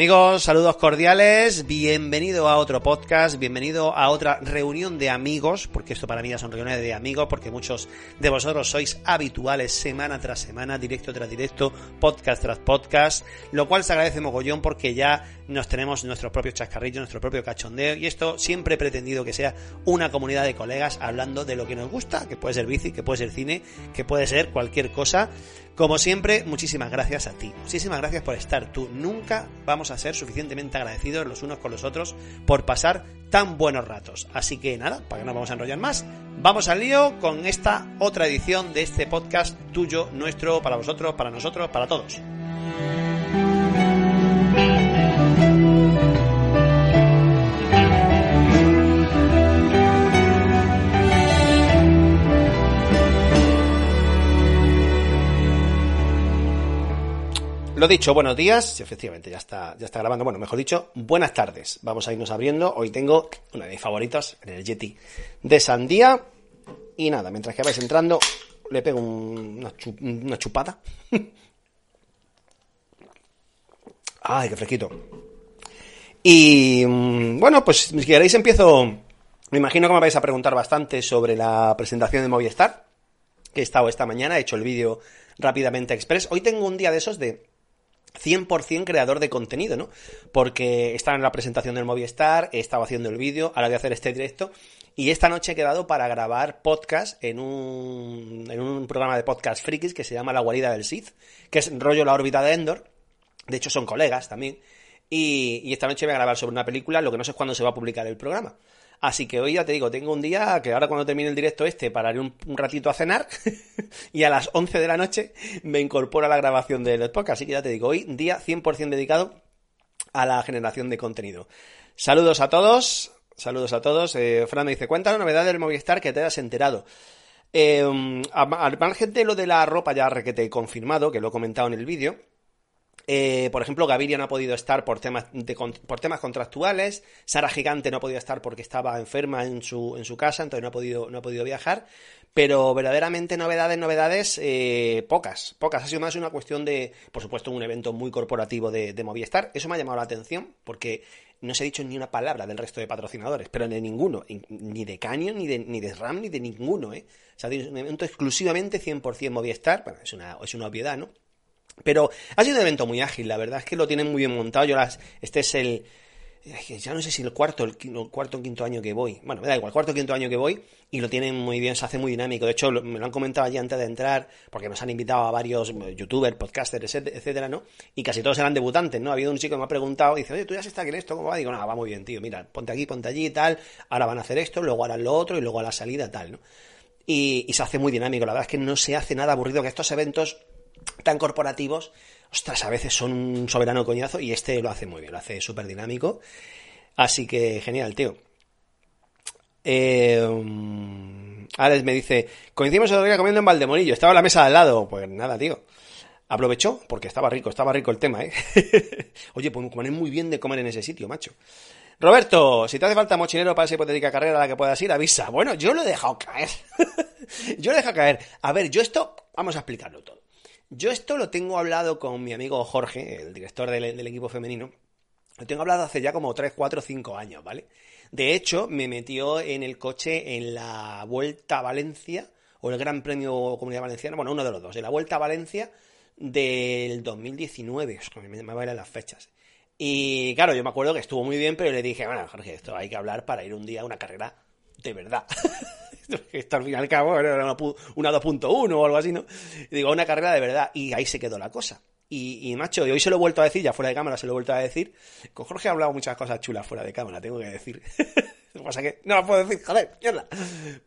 Amigos, saludos cordiales, bienvenido a otro podcast, bienvenido a otra reunión de amigos, porque esto para mí ya son reuniones de amigos, porque muchos de vosotros sois habituales semana tras semana, directo tras directo, podcast tras podcast, lo cual se agradece mogollón porque ya nos tenemos nuestros propios chascarrillos, nuestro propio cachondeo, y esto siempre he pretendido que sea una comunidad de colegas hablando de lo que nos gusta, que puede ser bici, que puede ser cine, que puede ser cualquier cosa. Como siempre, muchísimas gracias a ti, muchísimas gracias por estar tú, nunca vamos a ser suficientemente agradecidos los unos con los otros por pasar tan buenos ratos. Así que nada, para que no vamos a enrollar más, vamos al lío con esta otra edición de este podcast tuyo, nuestro, para vosotros, para nosotros, para todos. Lo dicho, buenos días. Efectivamente, ya está, ya está grabando. Bueno, mejor dicho, buenas tardes. Vamos a irnos abriendo. Hoy tengo una de mis favoritos, el Yeti de sandía. Y nada, mientras que vais entrando, le pego una, chupada. Ay, qué fresquito. Y mm, bueno, pues si queréis empiezo. Me imagino que me vais a preguntar bastante sobre la presentación de Movistar, que he estado esta mañana, he hecho el vídeo rápidamente express. Hoy tengo un día de esos de 100% creador de contenido, ¿no? Porque estaba en la presentación del Movistar, he estado haciendo el vídeo, ahora voy a hacer este directo y esta noche he quedado para grabar podcast en un, en un programa de podcast frikis que se llama La guarida del Sith, que es rollo la órbita de Endor. De hecho, son colegas también. Y, y esta noche voy a grabar sobre una película, lo que no sé es cuándo se va a publicar el programa. Así que hoy ya te digo, tengo un día que ahora cuando termine el directo este pararé un, un ratito a cenar y a las 11 de la noche me incorporo a la grabación del podcast. Así que ya te digo, hoy día 100% dedicado a la generación de contenido. Saludos a todos, saludos a todos. Eh, Fran me dice, cuenta la novedad del Movistar que te has enterado. Eh, al margen de lo de la ropa ya requete confirmado, que lo he comentado en el vídeo, eh, por ejemplo, Gaviria no ha podido estar por temas, por temas contractuales. Sara Gigante no ha podido estar porque estaba enferma en su, en su casa, entonces no ha podido, no ha podido viajar. Pero verdaderamente novedades, novedades, eh, pocas. Pocas. Ha sido más una cuestión de, por supuesto, un evento muy corporativo de, de Movistar. Eso me ha llamado la atención porque no se ha dicho ni una palabra del resto de patrocinadores, pero de ninguno, ni de Canyon, ni de, ni de RAM, ni de ninguno, ¿eh? O sea, un evento exclusivamente 100% Movistar, bueno, es una, es una obviedad, ¿no? Pero ha sido un evento muy ágil, la verdad es que lo tienen muy bien montado. Yo las, este es el, ya no sé si el cuarto, el, cuarto o quinto año que voy. Bueno, me da igual, cuarto o quinto año que voy y lo tienen muy bien, se hace muy dinámico. De hecho, me lo han comentado allí antes de entrar, porque nos han invitado a varios eh, youtubers, podcasters, etcétera, ¿no? Y casi todos eran debutantes, ¿no? Ha habido un chico que me ha preguntado dice, oye, ¿tú ya estás aquí en esto? ¿Cómo va? Digo, no, va muy bien, tío, mira, ponte aquí, ponte allí y tal, ahora van a hacer esto, luego harán lo otro y luego a la salida tal, ¿no? Y, y se hace muy dinámico, la verdad es que no se hace nada aburrido, que estos eventos tan corporativos ostras, a veces son un soberano coñazo y este lo hace muy bien, lo hace súper dinámico. Así que genial, tío. Eh, Alex me dice, coincidimos el otro día comiendo en Valdemorillo, estaba la mesa al lado. Pues nada, tío. Aprovechó, porque estaba rico, estaba rico el tema, ¿eh? Oye, pues comer muy bien de comer en ese sitio, macho. Roberto, si te hace falta mochilero para esa hipotética carrera a la que puedas ir, avisa. Bueno, yo lo he dejado caer. yo lo he dejado caer. A ver, yo esto, vamos a explicarlo todo. Yo esto lo tengo hablado con mi amigo Jorge, el director del, equipo femenino. Lo tengo hablado hace ya como 3, 4, 5 años, ¿vale? De hecho, me metió en el coche en la vuelta a Valencia o el Gran Premio Comunidad Valenciana, bueno, uno de los dos, de la Vuelta a Valencia del 2019, es que me, me bailan las fechas. Y claro, yo me acuerdo que estuvo muy bien, pero le dije, bueno, Jorge, esto hay que hablar para ir un día a una carrera de verdad. esto al fin y al cabo era una, una 2.1 o algo así, ¿no? Digo, una carrera de verdad. Y ahí se quedó la cosa. Y, y, macho, y hoy se lo he vuelto a decir, ya fuera de cámara se lo he vuelto a decir. Con Jorge he hablado muchas cosas chulas fuera de cámara, tengo que decir. Lo que no lo puedo decir, joder, mierda.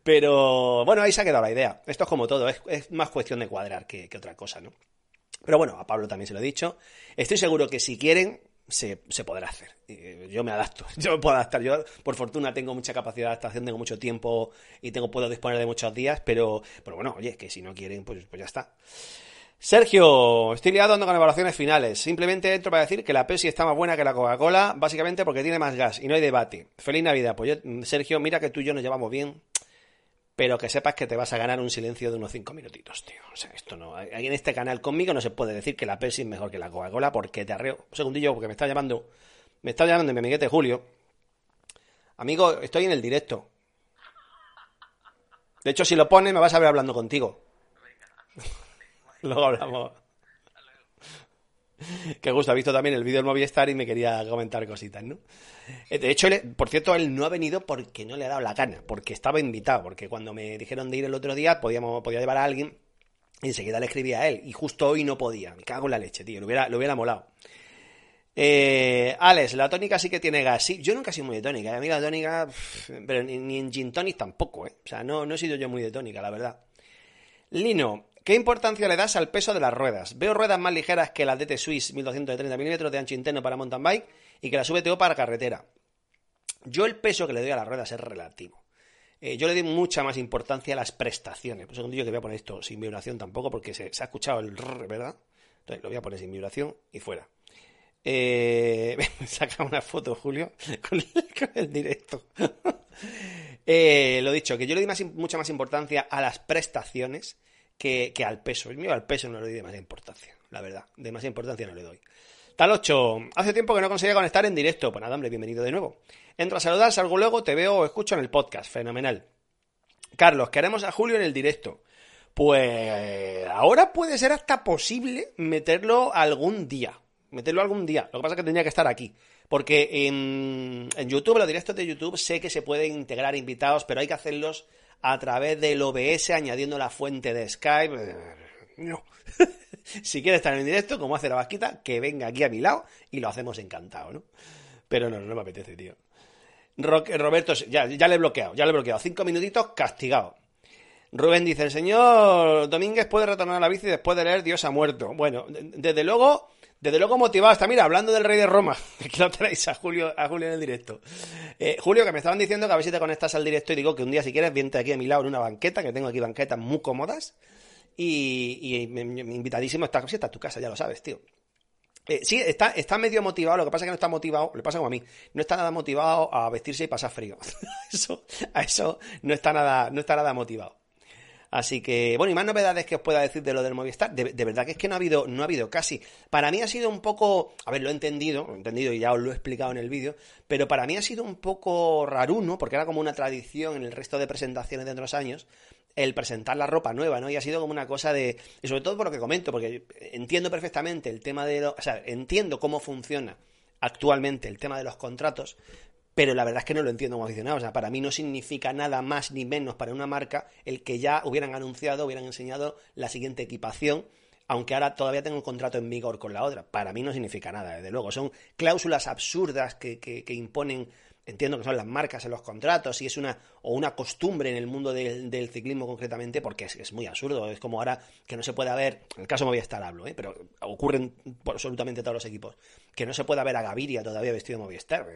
Pero bueno, ahí se ha quedado la idea. Esto es como todo, es, es más cuestión de cuadrar que, que, otra cosa, ¿no? Pero bueno, a Pablo también se lo he dicho. Estoy seguro que si quieren, se, se podrá hacer. Yo me adapto, yo me puedo adaptar. Yo, por fortuna, tengo mucha capacidad de adaptación, tengo mucho tiempo y tengo, puedo disponer de muchos días, pero, pero bueno, oye, que si no quieren, pues, pues ya está. Sergio, estoy liado con evaluaciones finales. Simplemente entro para decir que la Pepsi está más buena que la Coca-Cola, básicamente porque tiene más gas y no hay debate. Feliz Navidad. Pues yo, Sergio, mira que tú y yo nos llevamos bien, pero que sepas que te vas a ganar un silencio de unos 5 minutitos, tío. O sea, esto no. Ahí en este canal conmigo no se puede decir que la Pepsi es mejor que la Coca-Cola porque te arreo. Un segundillo, porque me está llamando. Me está llamando mi amiguete Julio. Amigo, estoy en el directo. De hecho, si lo pones, me vas a ver hablando contigo. Luego hablamos. Qué gusto, ha visto también el vídeo del Movistar y me quería comentar cositas, ¿no? De hecho, por cierto, él no ha venido porque no le ha dado la gana, porque estaba invitado, porque cuando me dijeron de ir el otro día, podíamos, podía llevar a alguien y enseguida le escribía a él, y justo hoy no podía. Me cago en la leche, tío, lo hubiera, lo hubiera molado. Eh, Alex, la tónica sí que tiene gas. Sí, yo nunca he sido muy de tónica. ¿eh? A mí tónica, pero ni, ni en gin tonic tampoco, ¿eh? O sea, no, no he sido yo muy de tónica, la verdad. Lino, ¿Qué importancia le das al peso de las ruedas? Veo ruedas más ligeras que las DT Swiss 1230 mm de ancho interno para mountain bike y que las VTO para carretera. Yo el peso que le doy a las ruedas es relativo. Eh, yo le doy mucha más importancia a las prestaciones. Por eso yo que voy a poner esto sin vibración tampoco porque se, ha escuchado el rrr, ¿verdad? Entonces lo voy a poner sin vibración y fuera. Eh, saca una foto, Julio, con el, directo. eh, lo dicho, que yo le doy mucha más importancia a las prestaciones que, que al peso. Mío al peso no le doy demasiada importancia, la verdad. Demasiada importancia no le doy. Tal 8. Hace tiempo que no conseguía conectar en directo. Pues nada, hombre, bienvenido de nuevo. Entro a saludar, salgo luego, te veo o escucho en el podcast. Fenomenal. Carlos, queremos a Julio en el directo. Pues ahora puede ser hasta posible meterlo algún día. Meterlo algún día. Lo que pasa es que tendría que estar aquí. Porque en, en YouTube, los directos de YouTube, sé que se pueden integrar invitados, pero hay que hacerlos a través del OBS añadiendo la fuente de Skype. No. si quiere estar en directo, como hace la vasquita, que venga aquí a mi lado y lo hacemos encantado, ¿no? Pero no, no me apetece, tío. Roberto, ya, ya le he bloqueado, ya le he bloqueado. Cinco minutitos castigado. Rubén dice, el señor Domínguez puede retornar a la bici después de leer Dios ha muerto. Bueno, desde luego, desde luego motivado está, mira, hablando del rey de Roma, que lo traéis a Julio, a Julio en el directo. Eh, Julio, que me estaban diciendo que a ver si te conectas al directo y digo que un día si quieres, viente aquí a mi lado en una banqueta, que tengo aquí banquetas muy cómodas. Y, y me, me, invitadísimo, está, si está en tu casa, ya lo sabes, tío. Eh, sí, está, está medio motivado, lo que pasa es que no está motivado, le pasa como a mí, no está nada motivado a vestirse y pasar frío. eso, a eso no está nada, no está nada motivado. Así que, bueno, y más novedades que os pueda decir de lo del Movistar. De, verdad que es que no ha habido, no ha habido casi. Para mí ha sido un poco, a ver, lo he entendido, lo he entendido y ya os lo he explicado en el vídeo, pero para mí ha sido un poco raruno, porque era como una tradición en el resto de presentaciones de otros años, el presentar la ropa nueva, ¿no? Y ha sido como una cosa de, y sobre todo por lo que comento, porque entiendo perfectamente el tema de, lo, o sea, entiendo cómo funciona actualmente el tema de los contratos, pero la verdad es que no lo entiendo como aficionado. O sea, para mí no significa nada más ni menos para una marca el que ya hubieran anunciado, hubieran enseñado la siguiente equipación, aunque ahora todavía tengo un contrato en vigor con la otra. Para mí no significa nada, desde luego. Son cláusulas absurdas que, que, que imponen entiendo que son las marcas en los contratos y es una o una costumbre en el mundo del, ciclismo concretamente porque es, muy absurdo es como ahora que no se puede ver en el caso Movistar hablo ¿eh? pero ocurren por absolutamente todos los equipos que no se puede ver a Gaviria todavía vestido de Movistar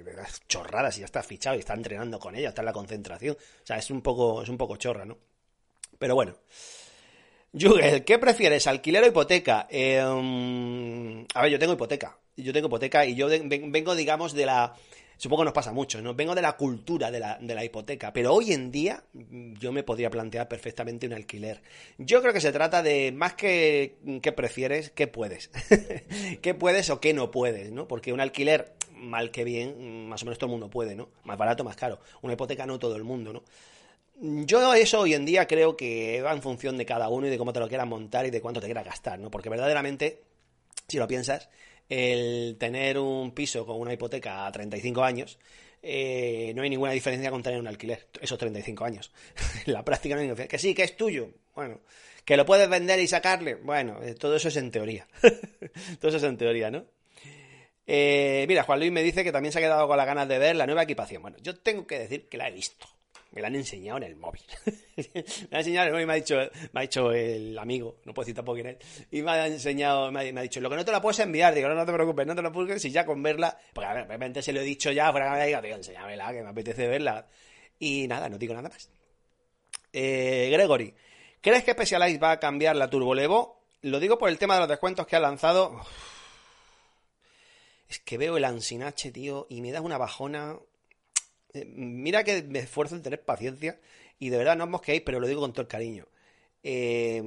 chorradas y ya está fichado y está entrenando con ella está en la concentración o sea es un poco es un poco chorra no pero bueno Jugel, ¿qué prefieres, alquiler o hipoteca? Eh, a ver, yo tengo hipoteca. Yo tengo hipoteca y yo vengo, digamos, de la, supongo que nos pasa mucho, ¿no? Vengo de la cultura de la, de la hipoteca, pero hoy en día yo me podría plantear perfectamente un alquiler. Yo creo que se trata de más que qué prefieres, qué puedes. qué puedes o qué no puedes, ¿no? Porque un alquiler, mal que bien, más o menos todo el mundo puede, ¿no? Más barato, más caro. Una hipoteca no todo el mundo, ¿no? Yo eso hoy en día creo que va en función de cada uno y de cómo te lo quieras montar y de cuánto te quieras gastar, ¿no? Porque verdaderamente, si lo piensas, el tener un piso con una hipoteca a 35 años, eh, no hay ninguna diferencia con tener un alquiler, esos 35 años. la práctica no hay diferencia. Que sí, que es tuyo. Bueno, que lo puedes vender y sacarle. Bueno, eh, todo eso es en teoría. todo eso es en teoría, ¿no? Eh, mira, Juan Luis me dice que también se ha quedado con las ganas de ver la nueva equipación. Bueno, yo tengo que decir que la he visto me la han enseñado en el móvil. me ha enseñado en el móvil, me ha dicho, me ha dicho el amigo, no puedo decir tampoco quién es, y me ha enseñado, me ha, dicho, lo que no te la puedes enviar, digo, no, te preocupes, no te la busques, si ya con verla, porque ver, repente se lo he dicho ya, fuera que me diga, tío, enséñamela, que me apetece verla. Y nada, no digo nada más. Eh, Gregory, ¿crees que Specialized va a cambiar la Turbo Levo? Lo digo por el tema de los descuentos que ha lanzado. Es que veo el Ansinache, tío, y me da una bajona. Eh, mira que me esfuerzo en tener paciencia y de verdad no os mosquéis, pero lo digo con todo el cariño. Eh,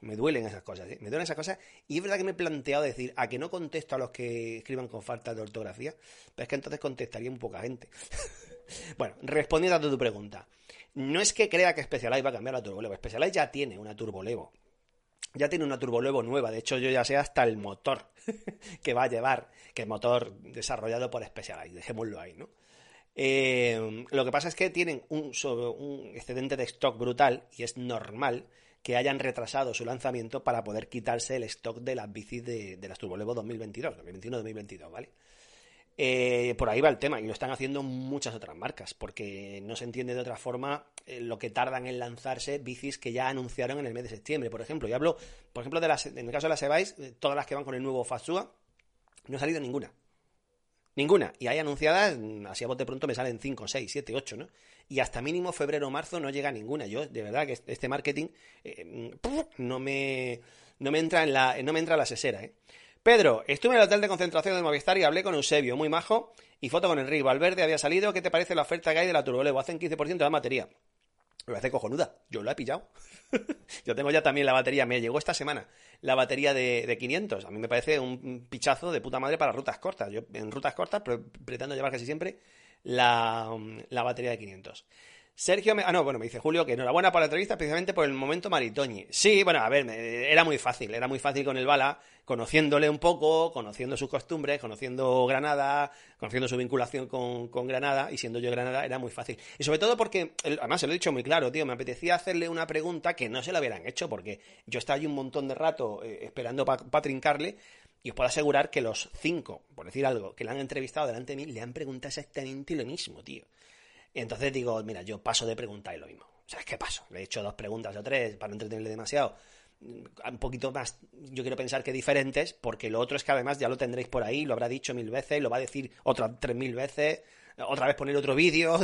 me, duelen esas cosas, ¿eh? me duelen esas cosas y es verdad que me he planteado decir a que no contesto a los que escriban con falta de ortografía, pero es que entonces contestaría un poca gente. bueno, respondiendo a tu pregunta, no es que crea que Specialized va a cambiar la Turbolevo, Specialized ya tiene una Turbolevo. Ya tiene una Turbolevo nueva, de hecho yo ya sé hasta el motor que va a llevar, que es motor desarrollado por Specialized, dejémoslo ahí, ¿no? Eh, lo que pasa es que tienen un, un excedente de stock brutal y es normal que hayan retrasado su lanzamiento para poder quitarse el stock de las bicis de, de las Turbolevo 2022, 2021-2022, ¿vale? Eh, por ahí va el tema y lo están haciendo muchas otras marcas porque no se entiende de otra forma eh, lo que tardan en lanzarse bicis que ya anunciaron en el mes de septiembre. Por ejemplo, yo hablo, por ejemplo, de las, en el caso de las Evais, todas las que van con el nuevo Fasua, no ha salido ninguna. Ninguna. Y hay anunciadas, así a bote pronto me salen 5, 6, 7, 8, ¿no? Y hasta mínimo febrero o marzo no llega ninguna. Yo, de verdad, que este marketing eh, no, me, no, me entra en la, no me entra en la sesera, ¿eh? Pedro, estuve en el hotel de concentración de Movistar y hablé con Eusebio, muy majo, y foto con Enrique Valverde había salido. ¿Qué te parece la oferta que hay de la Turbolevo? Hacen 15% de la batería. Me hace cojonuda. Yo lo he pillado. Yo tengo ya también la batería. Me llegó esta semana la batería de, 500. A mí me parece un pichazo de puta madre para rutas cortas. Yo en rutas cortas pretendo llevar casi siempre la, la batería de 500. Sergio, me... ah, no, bueno, me dice Julio que enhorabuena por la entrevista, especialmente por el momento Maritoñi. Sí, bueno, a ver, era muy fácil, era muy fácil con el Bala, conociéndole un poco, conociendo sus costumbres, conociendo Granada, conociendo su vinculación con, con Granada, y siendo yo Granada, era muy fácil. Y sobre todo porque, además se lo he dicho muy claro, tío, me apetecía hacerle una pregunta que no se la hubieran hecho, porque yo estaba allí un montón de rato eh, esperando para trincarle, y os puedo asegurar que los cinco, por decir algo, que le han entrevistado delante de mí, le han preguntado exactamente lo mismo, tío. Entonces digo, mira, yo paso de preguntar y lo mismo. O sea, es que paso. Le he hecho dos preguntas o tres para no entretenerle demasiado. Un poquito más, yo quiero pensar que diferentes, porque lo otro es que además ya lo tendréis por ahí, lo habrá dicho mil veces, lo va a decir otras tres mil veces, otra vez poner otro vídeo.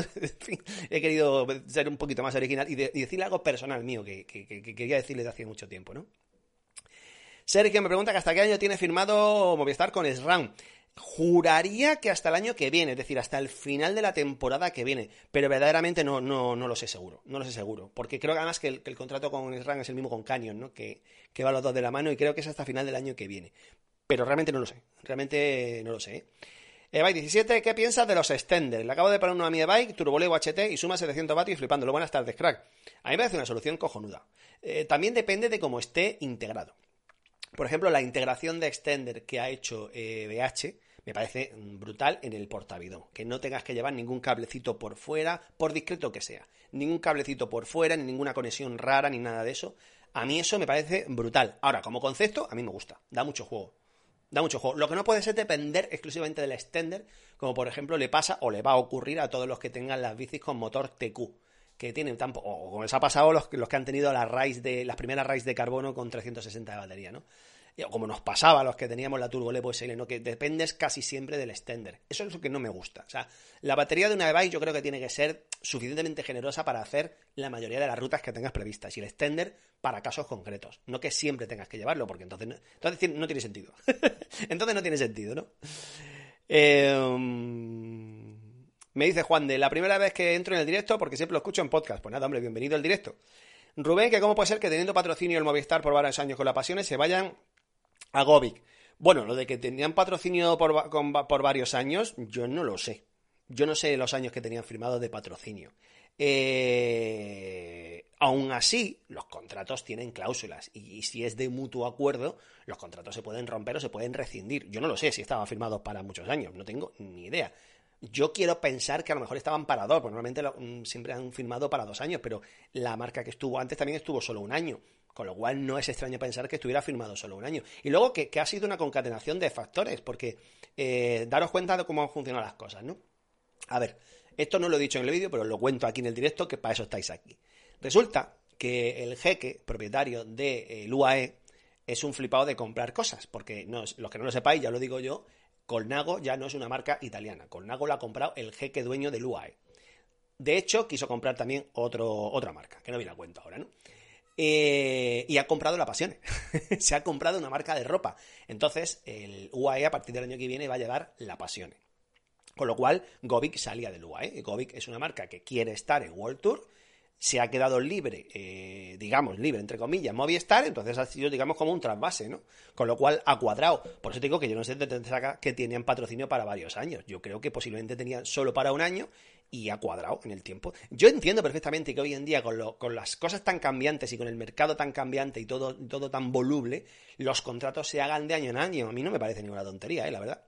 he querido ser un poquito más original y, decirle algo personal mío que, quería decirle de hace mucho tiempo, ¿no? Sergio me pregunta que hasta qué año tiene firmado Movistar con SRAM. Juraría que hasta el año que viene, es decir, hasta el final de la temporada que viene, pero verdaderamente no, no, no lo sé seguro, no lo sé seguro, porque creo que además que el, contrato con SRAM es el mismo con Canyon, ¿no? Que, que va los dos de la mano y creo que es hasta final del año que viene, pero realmente no lo sé, realmente no lo sé. ¿eh? bike 17, ¿qué piensas de los extenders? Le acabo de poner uno a mi bike, Turbolevo HT y suma 700 vatios flipándolo. Buenas tardes, crack. A mí me parece una solución cojonuda. Eh, también depende de cómo esté integrado. Por ejemplo, la integración de extender que ha hecho eh, BH me parece brutal en el portavidón. Que no tengas que llevar ningún cablecito por fuera, por discreto que sea. Ningún cablecito por fuera, ni ninguna conexión rara, ni nada de eso. A mí eso me parece brutal. Ahora, como concepto, a mí me gusta. Da mucho juego. Da mucho juego. Lo que no puede ser depender exclusivamente del extender, como por ejemplo le pasa o le va a ocurrir a todos los que tengan las bicis con motor TQ que tienen tan o como les ha pasado los, los que han tenido la raíz de las primeras raíz de carbono con 360 de batería, ¿no? Como nos pasaba a los que teníamos la Turbo Levo SL, ¿no? que dependes casi siempre del extender. Eso es lo que no me gusta. O sea, la batería de una device yo creo que tiene que ser suficientemente generosa para hacer la mayoría de las rutas que tengas previstas y el extender para casos concretos. No que siempre tengas que llevarlo, porque entonces no, entonces no tiene sentido. entonces no tiene sentido, ¿no? Em, me dice Juan de la primera vez que entro en el directo, porque siempre lo escucho en podcast. Pues nada, hombre, bienvenido al directo. Rubén, que cómo puede ser que teniendo patrocinio el Movistar por varios años con las pasiones se vayan a Govic. Bueno, lo de que tenían patrocinio por, por varios años, yo no lo sé. Yo no sé los años que tenían firmados de patrocinio. Eh, aún así, los contratos tienen cláusulas y, si es de mutuo acuerdo, los contratos se pueden romper o se pueden rescindir. Yo no lo sé si estaban firmados para muchos años, no tengo ni idea. Yo quiero pensar que a lo mejor estaban para dos, porque normalmente mm, siempre han firmado para dos años, pero la marca que estuvo antes también estuvo solo un año. Con lo cual no es extraño pensar que estuviera firmado solo un año. Y luego que, ha sido una concatenación de factores, porque eh, daros cuenta de cómo han funcionado las cosas, ¿no? A ver, esto no lo he dicho en el vídeo, pero lo cuento aquí en el directo, que para eso estáis aquí. Resulta que el jeque, propietario del UAE, es un flipado de comprar cosas, porque los que no lo sepáis, ya lo digo yo, Colnago ya no es una marca italiana. Colnago lo ha comprado el jeque dueño del UAE. De hecho, quiso comprar también otro, otra marca, que no viene a cuento ahora, ¿no? Eh, y ha comprado la Pasione. Se ha comprado una marca de ropa. Entonces, el UAE a partir del año que viene va a llevar la Pasione. Con lo cual, Govic salía del UAE. Govic es una marca que quiere estar en World Tour se ha quedado libre, eh, digamos, libre, entre comillas, Movistar, entonces ha sido, digamos, como un trasvase, ¿no? Con lo cual ha cuadrado. Por eso te digo que yo no sé de que tenían patrocinio para varios años. Yo creo que posiblemente tenían solo para un año y ha cuadrado en el tiempo. Yo entiendo perfectamente que hoy en día, con, lo, con las cosas tan cambiantes y con el mercado tan cambiante y todo, todo tan voluble, los contratos se hagan de año en año. A mí no me parece ninguna tontería, ¿eh? La verdad.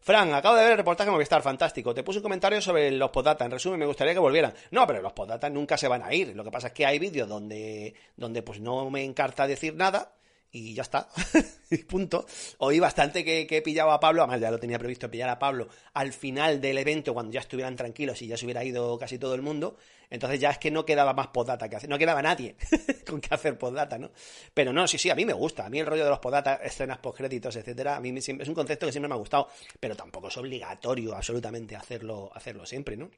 Fran, acabo de ver el reportaje Movistar, fantástico. Te puse un comentario sobre los postdata. En resumen, me gustaría que volvieran. No, pero los postdata nunca se van a ir. Lo que pasa es que hay vídeos donde, donde pues no me encarta decir nada y ya está. punto. Oí bastante que, he pillado a Pablo, además ya lo tenía previsto pillar a Pablo al final del evento cuando ya estuvieran tranquilos y ya se hubiera ido casi todo el mundo. Entonces ya es que no quedaba más postdata que hacer, no quedaba nadie con que hacer postdata, ¿no? Pero no, sí, sí, a mí me gusta. A mí el rollo de los postdata, escenas postcréditos, etcétera, a mí es un concepto que siempre me ha gustado, pero tampoco es obligatorio absolutamente hacerlo, hacerlo siempre, ¿no?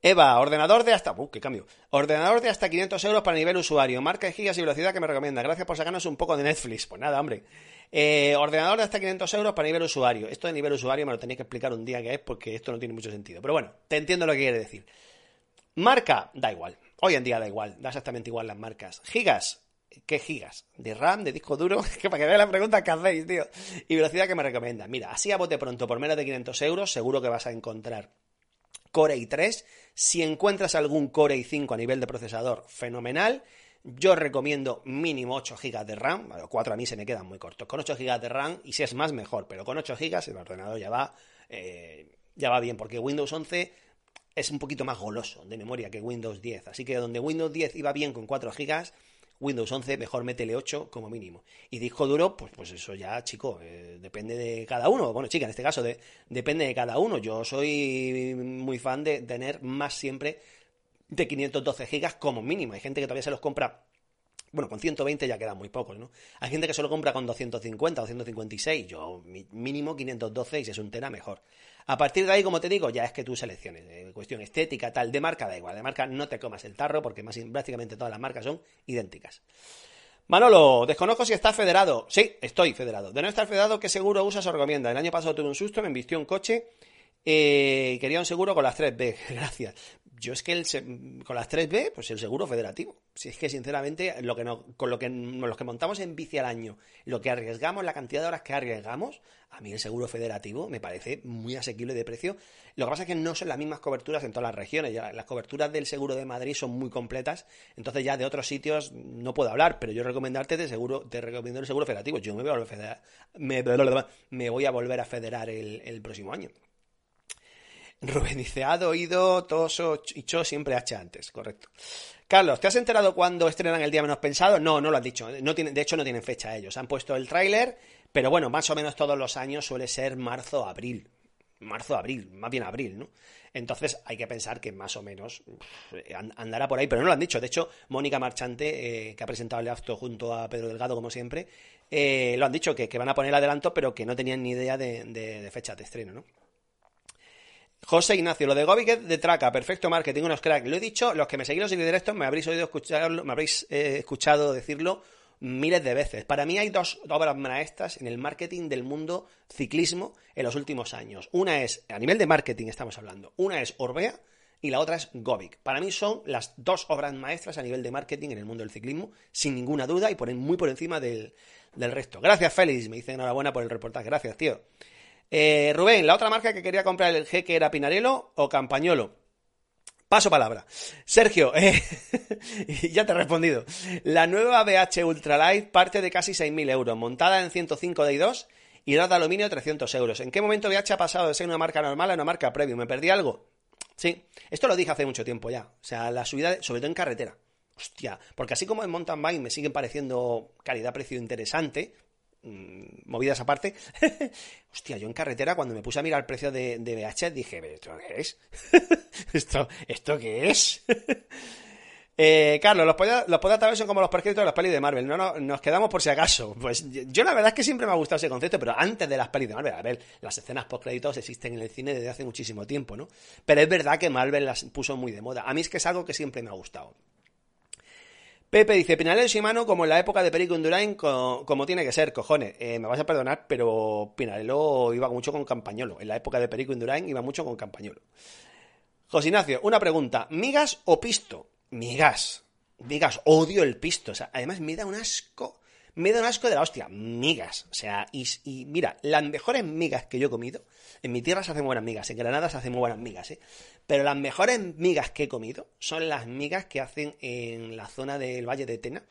Eva, ordenador de hasta... Uh, qué cambio. Ordenador de hasta 500 euros para nivel usuario. Marca gigas y velocidad que me recomienda. Gracias por sacarnos un poco de Netflix. Pues nada, hombre. Eh, ordenador de hasta 500 euros para nivel usuario. Esto de nivel usuario me lo tenéis que explicar un día que es porque esto no tiene mucho sentido. Pero bueno, te entiendo lo que quiere decir. Marca, da igual. Hoy en día da igual. Da exactamente igual las marcas. Gigas. ¿Qué gigas? ¿De RAM? ¿De disco duro? que para que vean la pregunta que hacéis, tío. Y velocidad que me recomienda. Mira, así a bote pronto, por menos de 500 euros, seguro que vas a encontrar Core i3. Si encuentras algún Core i5 a nivel de procesador, fenomenal. Yo recomiendo mínimo 8 GB de RAM, 4 a mí se me quedan muy cortos. Con 8 GB de RAM, y si es más, mejor, pero con 8 GB el ordenador ya va, eh, ya va bien, porque Windows 11 es un poquito más goloso de memoria que Windows 10. Así que donde Windows 10 iba bien con 4 GB, Windows 11 mejor métele 8 como mínimo. Y disco duro, pues, pues eso ya, chico, eh, depende de cada uno. Bueno, chica, en este caso depende de cada uno. Yo soy muy fan de tener más siempre de 512 gigas como mínimo. Hay gente que todavía se los compra bueno, con 120 ya quedan muy pocos, ¿no? Hay gente que solo compra con 250 o 256. Yo, mínimo 512 y si es un tera, mejor. A partir de ahí, como te digo, ya es que tú selecciones. Eh, cuestión estética, tal, de marca, da igual. De marca no te comas el tarro porque más, prácticamente todas las marcas son idénticas. Manolo, desconozco si estás federado. Sí, estoy federado. De no estar federado, ¿qué seguro usas o recomienda? El año pasado tuve un susto, me embistió un coche eh, quería un seguro con las 3B, gracias yo es que el, con las 3B, pues el seguro federativo. Si es que sinceramente, lo que no, con lo que los que montamos en bici al año, lo que arriesgamos, la cantidad de horas que arriesgamos, a mí el seguro federativo me parece muy asequible de precio. Lo que pasa es que no son las mismas coberturas en todas las regiones. Las coberturas del seguro de Madrid son muy completas, entonces ya de otros sitios no puedo hablar, pero yo recomendarte de seguro, te recomiendo el seguro federativo. Yo me voy a volver a federar, me, voy a volver a federar el próximo año. Rubén dice, ha oído, Toso y Cho siempre H antes, correcto. Carlos, ¿te has enterado cuándo estrenan el día menos pensado? No, no lo han dicho. De hecho, no tienen fecha ellos. Han puesto el tráiler, pero bueno, más o menos todos los años suele ser marzo, abril. Marzo, abril, más bien abril, ¿no? Entonces hay que pensar que más o menos andará por ahí, pero no lo han dicho. De hecho, Mónica Marchante, eh, que ha presentado el acto junto a Pedro Delgado, como siempre, eh, lo han dicho que, van a poner adelanto, pero que no tenían ni idea de, de fecha de estreno, ¿no? José Ignacio, lo de Gobic de traca, perfecto marketing, unos cracks. Lo he dicho, los que me seguís los directos me habréis oído escucharlo, me habréis eh, escuchado decirlo miles de veces. Para mí hay dos obras maestras en el marketing del mundo ciclismo en los últimos años. Una es, a nivel de marketing estamos hablando, una es Orbea y la otra es Gobic. Para mí son las dos obras maestras a nivel de marketing en el mundo del ciclismo, sin ninguna duda y por, muy por encima del, del resto. Gracias, Félix, me dice enhorabuena por el reportaje. Gracias, tío. Eh, Rubén, la otra marca que quería comprar el G que era Pinarello o Campañolo. Paso palabra. Sergio, eh, ya te he respondido. La nueva BH Ultralight parte de casi 6.000 euros, montada en 105 de I2 y de aluminio 300 euros. ¿En qué momento BH ha pasado de ser una marca normal a una marca premium? ¿Me perdí algo? Sí, esto lo dije hace mucho tiempo ya. O sea, la subida, sobre todo en carretera. Hostia, porque así como en mountain bike me siguen pareciendo calidad-precio interesante, mmm, movidas aparte, hostia, yo en carretera cuando me puse a mirar el precio de, de BH dije, ¿esto qué es? ¿Esto, ¿Esto qué es? Eh, Carlos, los poderes son como los prescritos de las pelis de Marvel. No, no, nos quedamos por si acaso. Pues yo la verdad es que siempre me ha gustado ese concepto, pero antes de las pelis de Marvel, a ver, las escenas post-créditos existen en el cine desde hace muchísimo tiempo, ¿no? Pero es verdad que Marvel las puso muy de moda. A mí es que es algo que siempre me ha gustado. Pepe dice, Pinarello y Shimano como en la época de Perico Indurain, como, tiene que ser, cojones. Eh, me vas a perdonar, pero Pinarello iba mucho con Campañolo. En la época de Perico Indurain iba mucho con Campañolo. José Ignacio, una pregunta. ¿Migas o pisto? migas. Migas, odio el pisto. Además me da un asco. Me da un asco de la hostia. Migas. O sea, y, mira, las mejores migas que yo he comido. En mi tierra se hacen buenas migas. En Granada se hacen muy buenas migas, ¿eh? Pero las mejores migas que he comido son las migas que hacen en la zona del Valle de Tena.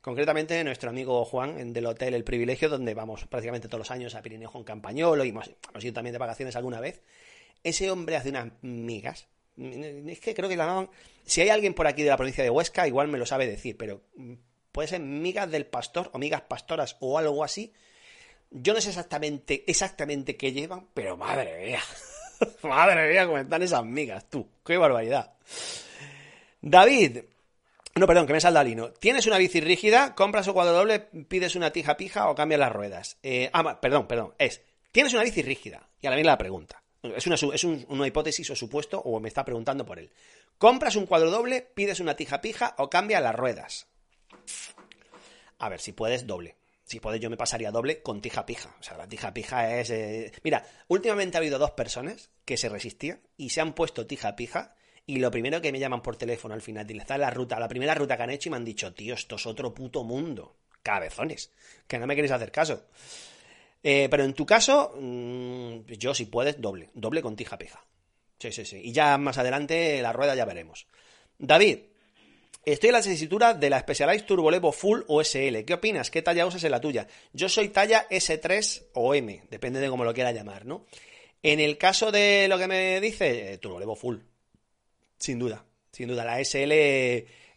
Concretamente, nuestro amigo Juan, del Hotel El Privilegio, donde vamos prácticamente todos los años a Pirineo con Campañolo y hemos, hemos ido también de vacaciones alguna vez. Ese hombre hace unas migas es que creo que la llamaban. Si hay alguien por aquí de la provincia de Huesca, igual me lo sabe decir, pero mm, puede ser migas del pastor o migas pastoras o algo así. Yo no sé exactamente, exactamente qué llevan, pero madre mía. madre mía, cómo están esas migas, tú. Qué barbaridad. David. No, perdón, que me salda Lino. Tienes una bici rígida, compras un cuadro doble, pides una tija pija o cambias las ruedas. Eh, ah, perdón, perdón. Es, tienes una bici rígida. Y ahora viene la pregunta. Es, una, es una hipótesis o supuesto, o me está preguntando por él. ¿Compras un cuadro doble, pides una tija pija o cambia las ruedas? A ver, si puedes, doble. Si puedes, yo me pasaría doble con tija pija. O sea, la tija pija es. Eh, mira, últimamente ha habido dos personas que se resistían y se han puesto tija pija. Y lo primero que me llaman por teléfono al final, está la ruta, la primera ruta que han hecho y me han dicho, tío, esto es otro puto mundo. Cabezones. Que no me queréis hacer caso. Eh, pero en tu caso, mm, yo si puedes, doble, doble con tija pija. Sí, sí, sí. Y ya más adelante la rueda ya veremos. David, estoy en la tesitura de la Specialized Turbo Levo Full o SL. ¿Qué opinas? ¿Qué talla usas en la tuya? Yo soy talla S3 o M, depende de cómo lo quiera llamar, ¿no? En el caso de lo que me dice, eh, Turbo Levo Full. Sin duda, sin duda. La SL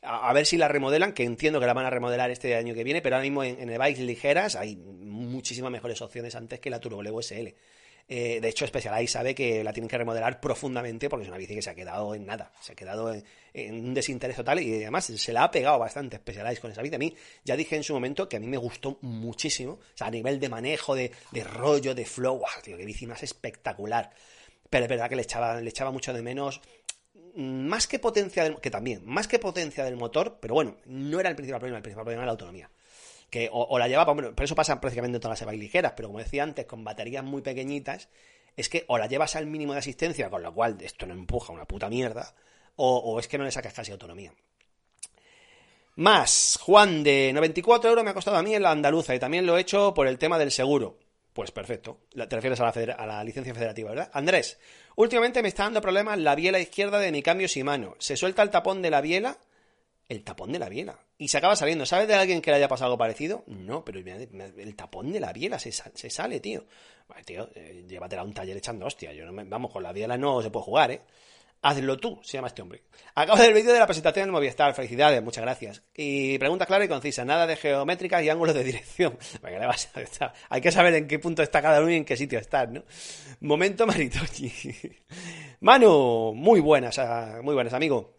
a, ver si la remodelan, que entiendo que la van a remodelar este año que viene, pero ahora mismo en, en bikes ligeras hay muchísimas mejores opciones antes que la Turbo Levo SL. Eh, de hecho, Specialized sabe que la tienen que remodelar profundamente porque es una bici que se ha quedado en nada, se ha quedado en, un desinterés total y además se la ha pegado bastante Specialized con esa bici. A mí, ya dije en su momento que a mí me gustó muchísimo, o sea, a nivel de manejo, de, rollo, de flow, wow, tío, qué bici más espectacular. Pero es verdad que le echaba, le echaba mucho de menos más que potencia del, que también, más que potencia del motor, pero bueno, no era el principal problema, el principal problema era la autonomía. Que o, la llevaba, por eso pasan prácticamente todas las e ligeras, pero como decía antes, con baterías muy pequeñitas, es que o la llevas al mínimo de asistencia, con lo cual esto no empuja una puta mierda, o, es que no le sacas casi autonomía. Más, Juan de 94 euros me ha costado a mí en la andaluza y también lo he hecho por el tema del seguro. Pues perfecto. Te refieres a la, a la, licencia federativa, ¿verdad? Andrés, últimamente me está dando problemas la biela izquierda de mi cambio Shimano. Se suelta el tapón de la biela. El tapón de la biela. Y se acaba saliendo. ¿Sabes de alguien que le haya pasado algo parecido? No, pero el tapón de la biela se, se sale, tío. Vale, tío, eh, llévatela a un taller echando hostia. Yo no me, vamos, con la biela no se puede jugar, ¿eh? Hazlo tú, se llama este hombre. Acabo del vídeo de la presentación del Movistar. Felicidades, muchas gracias. Y pregunta clara y concisa. Nada de geométricas y ángulos de dirección. Hay que saber en qué punto está cada uno y en qué sitio está, ¿no? Momento Maritochi. Manu, muy buenas, ah, muy buenas, amigo.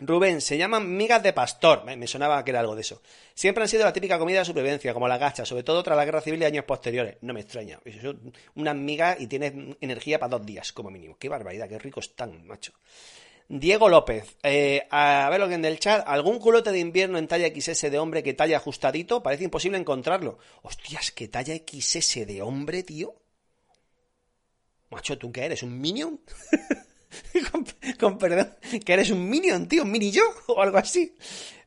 Rubén, se llaman migas de pastor. Me, sonaba que era algo de eso. Siempre han sido la típica comida de supervivencia, como la gacha, sobre todo tras la guerra civil y años posteriores. No me extraña. Unas migas y tienes energía para dos días, como mínimo. Qué barbaridad, qué ricos están, macho. Diego López, eh, a ver lo que en el chat, ¿algún culote de invierno en talla XS de hombre que talla ajustadito? Parece imposible encontrarlo. Hostias, ¿qué talla XS de hombre, tío? Macho, ¿tú qué eres? ¿Un minion? con, perdón, que eres un minion, tío, un mini yo, o algo así.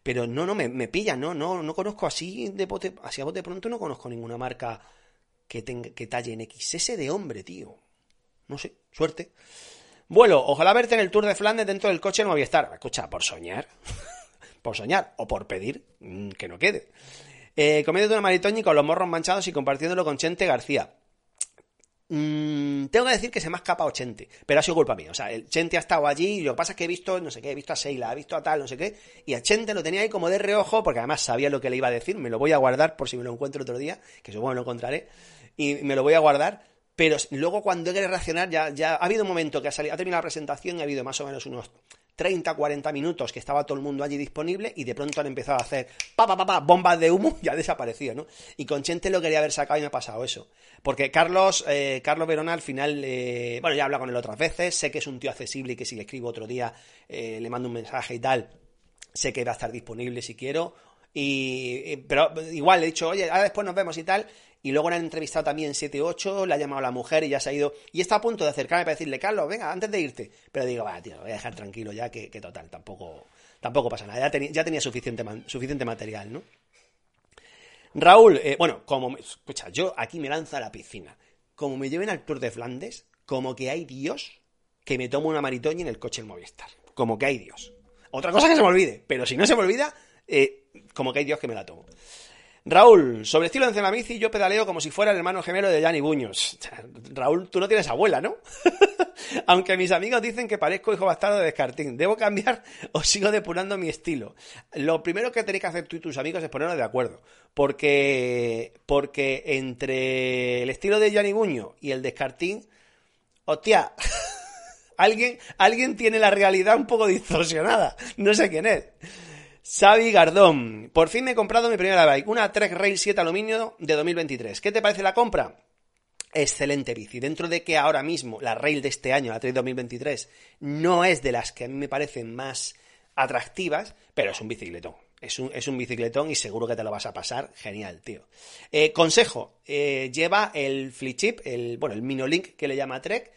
Pero no, no, me, me pilla, no, no, no conozco así de bote, así a bote pronto no conozco ninguna marca que, tenga, que talle en XS de hombre, tío. No sé, suerte. Vuelo, ojalá verte en el Tour de Flandes dentro del coche en Movistar. Escucha, por soñar. por soñar. O por pedir mm, que no quede. Eh, comiendo una maritoña con los morros manchados y compartiéndolo con Chente García. Mm, tengo que decir que se me ha escapado Chente, pero ha sido culpa mía. O sea, el Chente ha estado allí y lo que pasa es que he visto, no sé qué, he visto a Seila, he visto a tal, no sé qué, y a Chente lo tenía ahí como de reojo, porque además sabía lo que le iba a decir. Me lo voy a guardar por si me lo encuentro otro día, que supongo que lo encontraré, y me lo voy a guardar. Pero luego cuando he querido reaccionar, ya, ya ha habido un momento que ha, salido, ha terminado la presentación y ha habido más o menos unos 30, 40 minutos que estaba todo el mundo allí disponible y de pronto han empezado a hacer pa, pa, pa, bombas de humo y ha desaparecido, ¿no? Y con Chente lo quería haber sacado y me ha pasado eso. Porque Carlos, eh, Carlos Verona al final, eh, bueno, ya he hablado con él otras veces, sé que es un tío accesible y que si le escribo otro día eh, le mando un mensaje y tal, sé que va a estar disponible si quiero. Y, pero igual he dicho, oye, ahora después nos vemos y tal. Y luego le han entrevistado también 7-8, le ha llamado la mujer y ya se ha ido. Y está a punto de acercarme para decirle, Carlos, venga, antes de irte. Pero digo, va, tío, voy a dejar tranquilo ya, que, total, tampoco, tampoco pasa nada. Ya, ya tenía suficiente, suficiente material, ¿no? Raúl, eh, bueno, como, escucha, yo aquí me lanzo a la piscina. Como me lleven al Tour de Flandes, como que hay Dios que me tomo una maritoña en el coche del Movistar. Como que hay Dios. Otra cosa que se me olvide, pero si no se me olvida, eh, como que hay Dios que me la tomo. Raúl, sobre estilo de la bici, yo pedaleo como si fuera el hermano gemelo de Gianni Buños. Raúl, tú no tienes abuela, ¿no? Aunque mis amigos dicen que parezco hijo bastardo de Descartín. ¿Debo cambiar o sigo depurando mi estilo? Lo primero que tenéis que hacer tú y tus amigos es ponernos de acuerdo. Porque, porque entre el estilo de Gianni Buño y el Descartín, hostia, alguien, alguien tiene la realidad un poco distorsionada. No sé quién es. Xavi Gardón, por fin me he comprado mi primera bike, una Trek Rail 7 aluminio de 2023. ¿Qué te parece la compra? Excelente bici. Dentro de que ahora mismo la Rail de este año, la Trek 2023, no es de las que a mí me parecen más atractivas, pero es un bicicletón. Es un, bicicletón y seguro que te lo vas a pasar genial, tío. Eh, consejo, eh, lleva el flip chip, el, bueno, el Minolink que le llama Trek.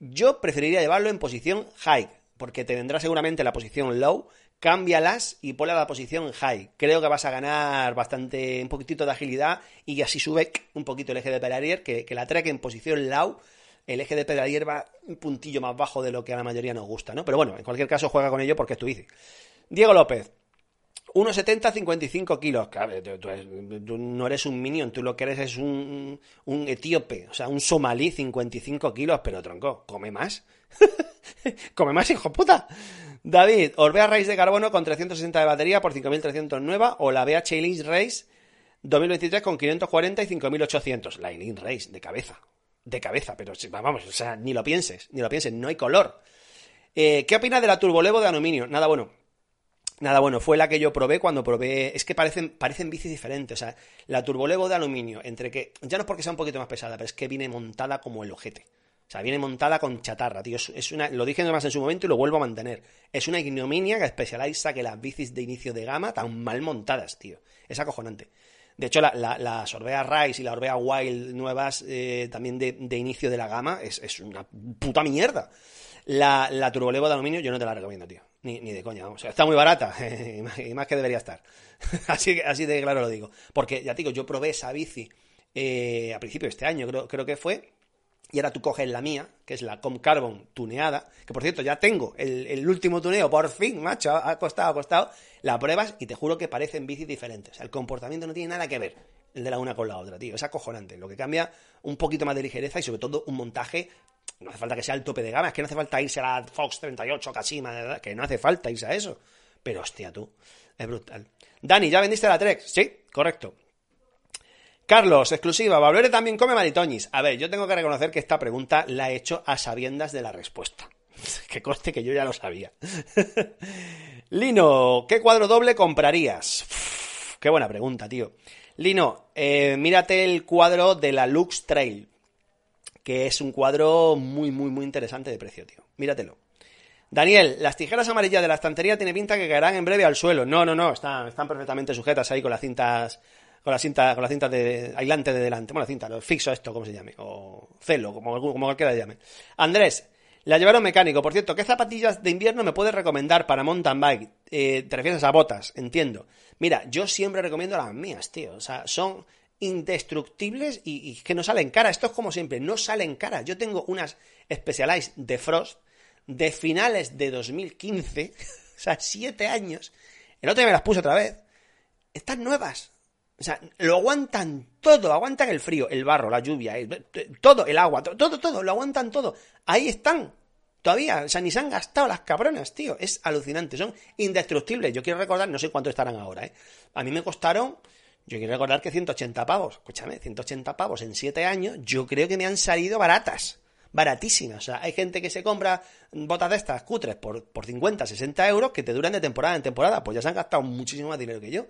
Yo preferiría llevarlo en posición high, porque te vendrá seguramente la posición low, cámbialas y ponle a la posición high. Creo que vas a ganar bastante, un poquitito de agilidad y así sube un poquito el eje de pedalier, que, que la track en posición low, el eje de pedalier va un puntillo más bajo de lo que a la mayoría nos gusta, ¿no? Pero bueno, en cualquier caso juega con ello porque es tu bici. Diego López. 1,70, 55 kilos. Claro, tú, no eres un minion, tú lo que eres es un, un etíope, o sea, un somalí, 55 kilos, pero tronco, come más. come más, hijo puta. David, Orbea Race de carbono con 360 de batería por 5.300 nueva o la BH Elite Race 2023 con 540 y 5.800. La Elite Race, de cabeza. De cabeza, pero vamos, o sea, ni lo pienses, ni lo pienses, no hay color. Eh, ¿Qué opinas de la Turbolevo de aluminio? Nada bueno. Nada bueno, fue la que yo probé cuando probé. Es que parecen, parecen bicis diferentes. O sea, la Turbolevo de aluminio, entre que. Ya no es porque sea un poquito más pesada, pero es que viene montada como el ojete. O sea, viene montada con chatarra, tío. Es, una, lo dije más en su momento y lo vuelvo a mantener. Es una ignominia que especializa que las bicis de inicio de gama tan mal montadas, tío. Es acojonante. De hecho, la, la, Orbea Rise y la Orbea Wild nuevas, eh, también de, inicio de la gama, es, una puta mierda. La, la Turbolevo de aluminio yo no te la recomiendo, tío. Ni, ni de coña, sea, está muy barata, y más que debería estar. así, así de claro lo digo. Porque, ya te digo, yo probé esa bici eh, a principio de este año, creo, creo que fue, y ahora tú coges la mía, que es la Com Carbon tuneada, que por cierto ya tengo el, último tuneo, por fin, macho, ha costado, ha costado, la pruebas y te juro que parecen bicis diferentes. El comportamiento no tiene nada que ver el de la una con la otra, tío. Es acojonante. Lo que cambia un poquito más de ligereza y sobre todo un montaje. No hace falta que sea el tope de gama, es que no hace falta irse a la Fox 38 Kashima, que no hace falta irse a eso. Pero hostia, tú, es brutal. Dani, ¿ya vendiste la Trek? Sí, correcto. Carlos, exclusiva, ¿Valverde también come maritoñis? A ver, yo tengo que reconocer que esta pregunta la he hecho a sabiendas de la respuesta. que coste que yo ya lo sabía. Lino, ¿qué cuadro doble comprarías? qué buena pregunta, tío. Lino, eh, mírate el cuadro de la Lux Trail, que es un cuadro muy, muy, muy interesante de precio, tío. Míratelo. Daniel, las tijeras amarillas de la estantería tiene pinta que caerán en breve al suelo. No, no, no, están, están perfectamente sujetas ahí con las cintas con la cinta, con la cinta de aislante de delante, bueno, cinta, lo fixo esto, como se llame, o celo, como, como cualquiera le llame. Andrés, la llevaron mecánico. Por cierto, ¿qué zapatillas de invierno me puedes recomendar para mountain bike? Eh, te refieres a botas, entiendo. Mira, yo siempre recomiendo las mías, tío. O sea, son indestructibles y, que no salen cara. Esto es como siempre, no salen cara. Yo tengo unas Specialized de Frost de finales de 2015, o sea, siete años. El otro día me las puse otra vez. Están nuevas. O sea, lo aguantan todo, aguantan el frío, el barro, la lluvia, todo, el agua, todo, todo, lo aguantan todo. Ahí están, todavía, o sea, ni se han gastado las cabronas, tío. Es alucinante, son indestructibles. Yo quiero recordar, no sé cuánto estarán ahora, ¿eh? A mí me costaron, yo quiero recordar que 180 pavos. Escúchame, 180 pavos en 7 años, yo creo que me han salido baratas. Baratísimas. O sea, hay gente que se compra botas de estas cutres por, por 50, 60 euros que te duran de temporada en temporada. Pues ya se han gastado muchísimo más dinero que yo.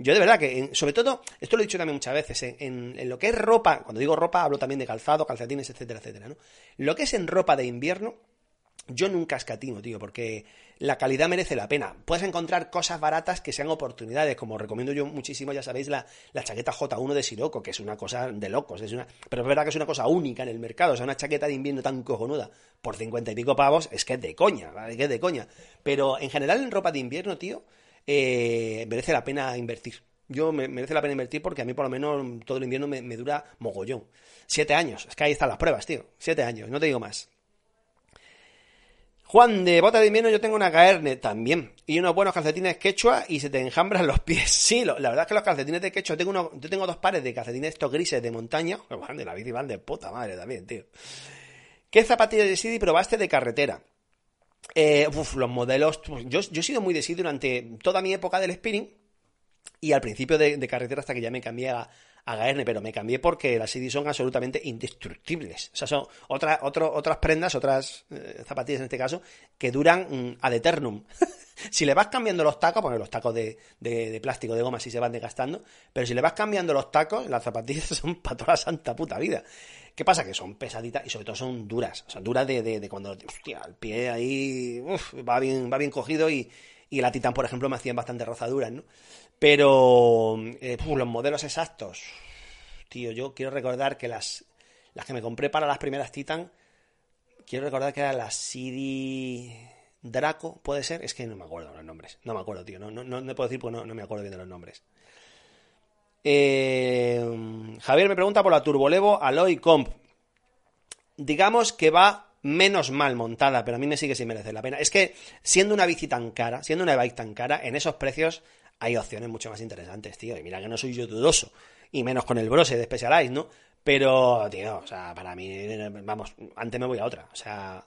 Yo de verdad que, sobre todo, esto lo he dicho también muchas veces, en, lo que es ropa, cuando digo ropa hablo también de calzado, calcetines, etcétera, etcétera, ¿no? Lo que es en ropa de invierno, yo nunca escatimo, tío, porque la calidad merece la pena. Puedes encontrar cosas baratas que sean oportunidades, como recomiendo yo muchísimo, ya sabéis, la, la chaqueta J1 de Siroco, que es una cosa de locos, es una, pero es verdad que es una cosa única en el mercado, o sea, una chaqueta de invierno tan cojonuda por cincuenta y pico pavos, es que es de coña, ¿vale? que es de coña. Pero en general en ropa de invierno, tío, eh, merece la pena invertir. Yo me, merece la pena invertir porque a mí por lo menos todo el invierno me, dura mogollón. Siete años, es que ahí están las pruebas, tío. Siete años, no te digo más. Juan, de bota de invierno yo tengo una caerne también. Y unos buenos calcetines quechua y se te enjambran los pies. Sí, la verdad es que los calcetines de quechua, tengo yo tengo dos pares de calcetines estos grises de montaña. de la bici van de puta madre también, tío. ¿Qué zapatillas de CD probaste de carretera? Eh, los modelos. Pues, yo, yo, he sido muy de durante toda mi época del spinning. Y al principio de, carretera hasta que ya me cambié a, a Gaerne, pero me cambié porque las CD son absolutamente indestructibles. O sea, son otras otras prendas, otras eh, zapatillas en este caso, que duran mm, ad eternum. si le vas cambiando los tacos, porque los tacos de, de, plástico, de goma, sí se van desgastando, pero si le vas cambiando los tacos, las zapatillas son para toda la santa puta vida. ¿Qué pasa? Que son pesaditas y sobre todo son duras. O sea, duras de, de, cuando, hostia, el pie ahí va, bien, va bien cogido y, y la Titan, por ejemplo, me hacían bastante rozaduras, ¿no? Pero eh, los modelos exactos, tío, yo quiero recordar que las, las que me compré para las primeras Titan, quiero recordar que eran las CD Draco, ¿puede ser? Es que no me acuerdo los nombres. No me acuerdo, tío. No, no, no, puedo decir porque no me acuerdo bien de los nombres. Eh, Javier me pregunta por la Turbolevo Aloy Comp. Digamos que va menos mal montada, pero a mí me sigue sin merecer la pena. Es que siendo una bici tan cara, siendo una bike tan cara, en esos precios hay opciones mucho más interesantes, tío. Y mira que no soy yo dudoso, y menos con el brose de Specialized, ¿no? Pero, tío, o sea, para mí, vamos, antes me voy a otra. O sea,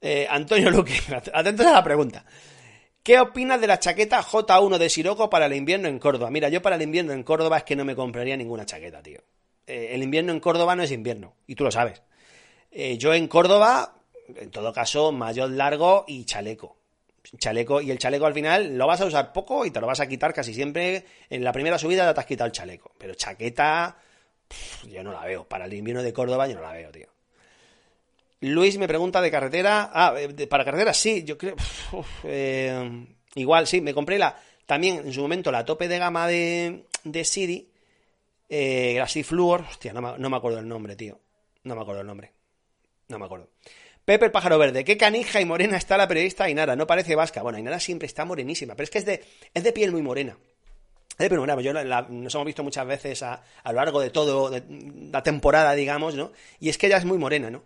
eh, Antonio Luque, atentos a la pregunta. ¿Qué opinas de la chaqueta J1 de Siroco para el invierno en Córdoba? Mira, yo para el invierno en Córdoba es que no me compraría ninguna chaqueta, tío. Eh, el invierno en Córdoba no es invierno, y tú lo sabes. Eh, yo en Córdoba, en todo caso, mayor largo y chaleco. Chaleco, y el chaleco al final lo vas a usar poco y te lo vas a quitar casi siempre. En la primera subida te has quitado el chaleco. Pero chaqueta, yo no la veo. Para el invierno de Córdoba yo no la veo, tío. Luis me pregunta de carretera. Ah, eh, para carretera sí, yo creo. Eh, igual, sí, me compré la. También en su momento la tope de gama de, de City. Eh, la Fluor. Hostia, no me, no me acuerdo el nombre, tío. No me acuerdo el nombre. No me acuerdo. Pepe el pájaro verde. Qué canija y morena está la periodista Ainara. No parece vasca. Bueno, Ainara siempre está morenísima. Pero es que es de, es de piel muy morena. Es de piel morena. Yo nos hemos visto muchas veces a, a lo largo de todo, de, la temporada, digamos, ¿no? Y es que ella es muy morena, ¿no?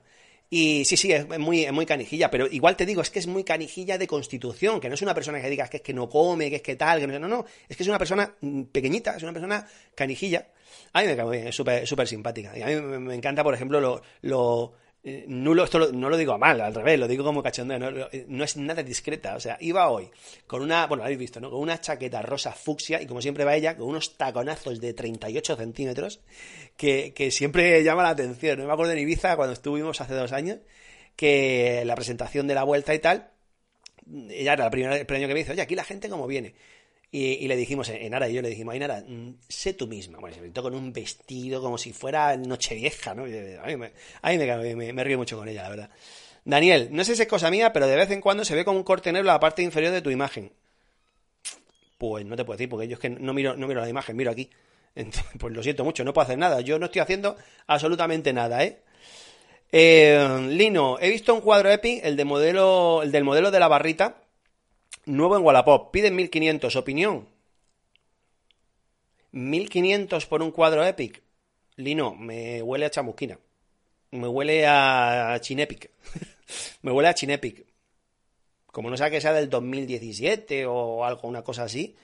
Y sí, sí, es muy, muy canijilla, pero igual te digo, es que es muy canijilla de constitución, que no es una persona que digas que es que no come, que es que tal, que no, no, no, es que es una persona mm, pequeñita, es una persona canijilla. A mí me cae bien, es súper simpática. Y a mí me, encanta, por ejemplo, lo, lo eh, esto no lo digo mal, al revés, lo digo como cachondeo, no, eh, no, es nada discreta. O sea, iba hoy con una, bueno, lo habéis visto, ¿no? Con una chaqueta rosa fucsia y como siempre va ella, con unos taconazos de 38 centímetros que, que siempre llama la atención. ¿no? Me acuerdo en Ibiza cuando estuvimos hace dos años, que la presentación de la vuelta y tal, ella era el primer, el año que me dice, oye, aquí la gente como viene. Y, le dijimos, en Ara y yo le dijimos, Nara, mm, sé tú misma. Bueno, se pintó con un vestido como si fuera Nochevieja, ¿no? A mí, me, me, río mucho con ella, la verdad. Daniel, no sé si es cosa mía, pero de vez en cuando se ve como un corte negro la parte inferior de tu imagen. Pues no te puedo decir, porque yo es que no miro, no miro la imagen, miro aquí. pues lo siento mucho, no puedo hacer nada. Yo no estoy haciendo absolutamente nada, ¿eh? eh Lino, he visto un cuadro EPI, el, de modelo, el del modelo de la barrita, Nuevo en Wallapop. Piden 1500. Opinión. 1500 por un cuadro Epic. Lino, me huele a chamusquina. Me huele a Chinepic. me huele a Chinepic. Como no sea que sea del 2017 o algo, una cosa así.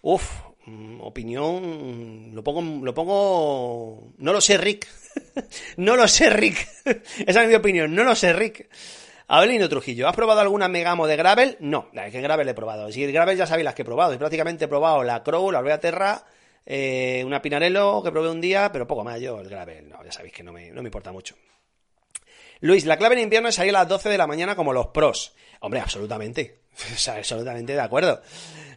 Uf, mm, opinión. Lo pongo. Lo pongo. No lo sé, Rick. no lo sé, Rick. Esa es mi opinión. No lo sé, Rick. Abelino Trujillo, ¿has probado alguna Megamo de Gravel? No, la que Gravel he probado. Si el Gravel ya sabéis las que he probado. Y prácticamente probado la Crow, la Albea Terra, eh, una Pinarello que probé un día, pero poco más. Yo el Gravel, no, ya sabéis que no me, no me importa mucho. Luis, la clave en invierno es salir a las 12 de la mañana como los pros. Hombre, absolutamente. Absolutamente de acuerdo.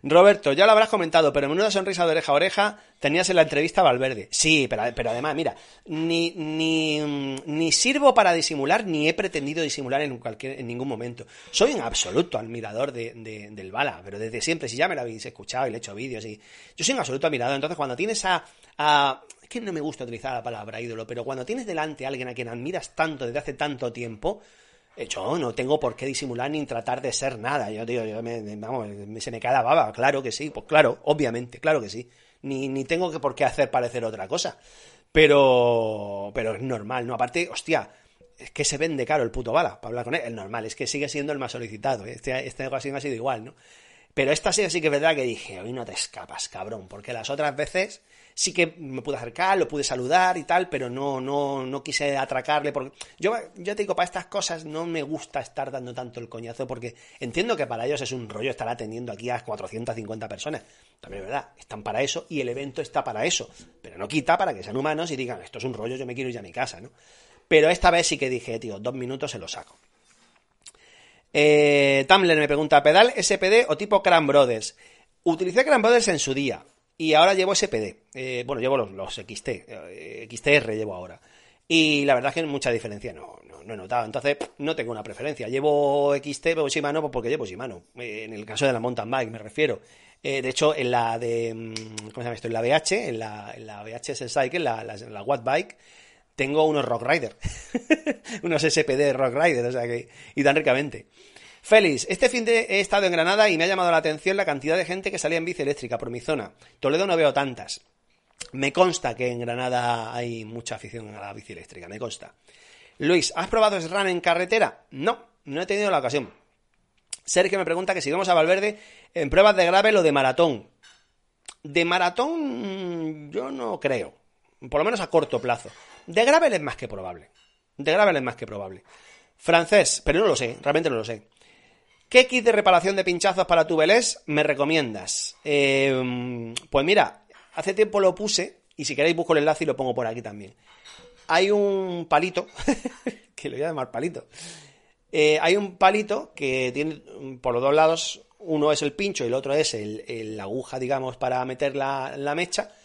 Roberto, ya lo habrás comentado, pero menuda sonrisa de oreja a oreja tenías en la entrevista a Valverde. Sí, pero, pero además, mira, ni, ni, ni, sirvo para disimular, ni he pretendido disimular en, cualquier, en ningún momento. Soy un absoluto admirador de, del Bala, pero desde siempre, si ya me lo habéis escuchado y le he hecho vídeos, y yo soy un absoluto admirador. Entonces, cuando tienes a, a es que no me gusta utilizar la palabra ídolo, pero cuando tienes delante a alguien a quien admiras tanto desde hace tanto tiempo, yo no tengo por qué disimular ni tratar de ser nada. Yo, digo, yo me, se me cae la baba. Claro que sí, pues claro, obviamente, claro que sí. Ni, ni tengo que por qué hacer parecer otra cosa. Pero, pero es normal, ¿no? Aparte, hostia, es que se vende caro el puto bala para hablar con él. El normal, es que sigue siendo el más solicitado. ¿eh? Este, este ocasión ha sido igual, ¿no? Pero esta sí, sí que es verdad que dije, hoy no te escapas, cabrón, porque las otras veces sí que me pude acercar, lo pude saludar y tal, pero no, no, no quise atracarle. Porque yo, yo te digo, para estas cosas no me gusta estar dando tanto el coñazo porque entiendo que para ellos es un rollo estar atendiendo aquí a 450 personas. También es verdad, están para eso y el evento está para eso. Pero no quita para que sean humanos y digan, esto es un rollo, yo me quiero ir a mi casa, ¿no? Pero esta vez sí que dije, tío, dos minutos se lo saco. Eh, Tumblr me pregunta, ¿pedal SPD o tipo Cran Brothers? Utilicé Cran Brothers en su día. Y ahora llevo SPD. Eh, bueno, llevo los, XT. Eh, XTR llevo ahora. Y la verdad es que mucha diferencia no, no, he notado. Entonces, no tengo una preferencia. Llevo XT, pero Shimano pues porque llevo Shimano. Eh, en el caso de la mountain bike, me refiero. de hecho, en la de. Mm, ¿Cómo se llama esto? En la BH, en la, en la VHS Cycle, la, la, la Watt Bike, tengo unos Rock Rider. unos SPD Rock Rider, o sea que. Y tan ricamente. Félix, este fin de he estado en Granada y me ha llamado la atención la cantidad de gente que salía en bici eléctrica por mi zona. Toledo no veo tantas. Me consta que en Granada hay mucha afición a la bici eléctrica, me consta. Luis, ¿has probado SRAN en carretera? No, no he tenido la ocasión. Sergio me pregunta que si vamos a Valverde en pruebas de gravel o de maratón. De maratón yo no creo, por lo menos a corto plazo. De gravel es más que probable. De gravel es más que probable. Francés, pero no lo sé, realmente no lo sé. ¿Qué kit de reparación de pinchazos para tu Belés me recomiendas? Eh, pues mira, hace tiempo lo puse y si queréis busco el enlace y lo pongo por aquí también. Hay un palito, que lo voy a llamar palito. Eh, hay un palito que tiene por los dos lados, uno es el pincho y el otro es el, la aguja, digamos, para meter la mecha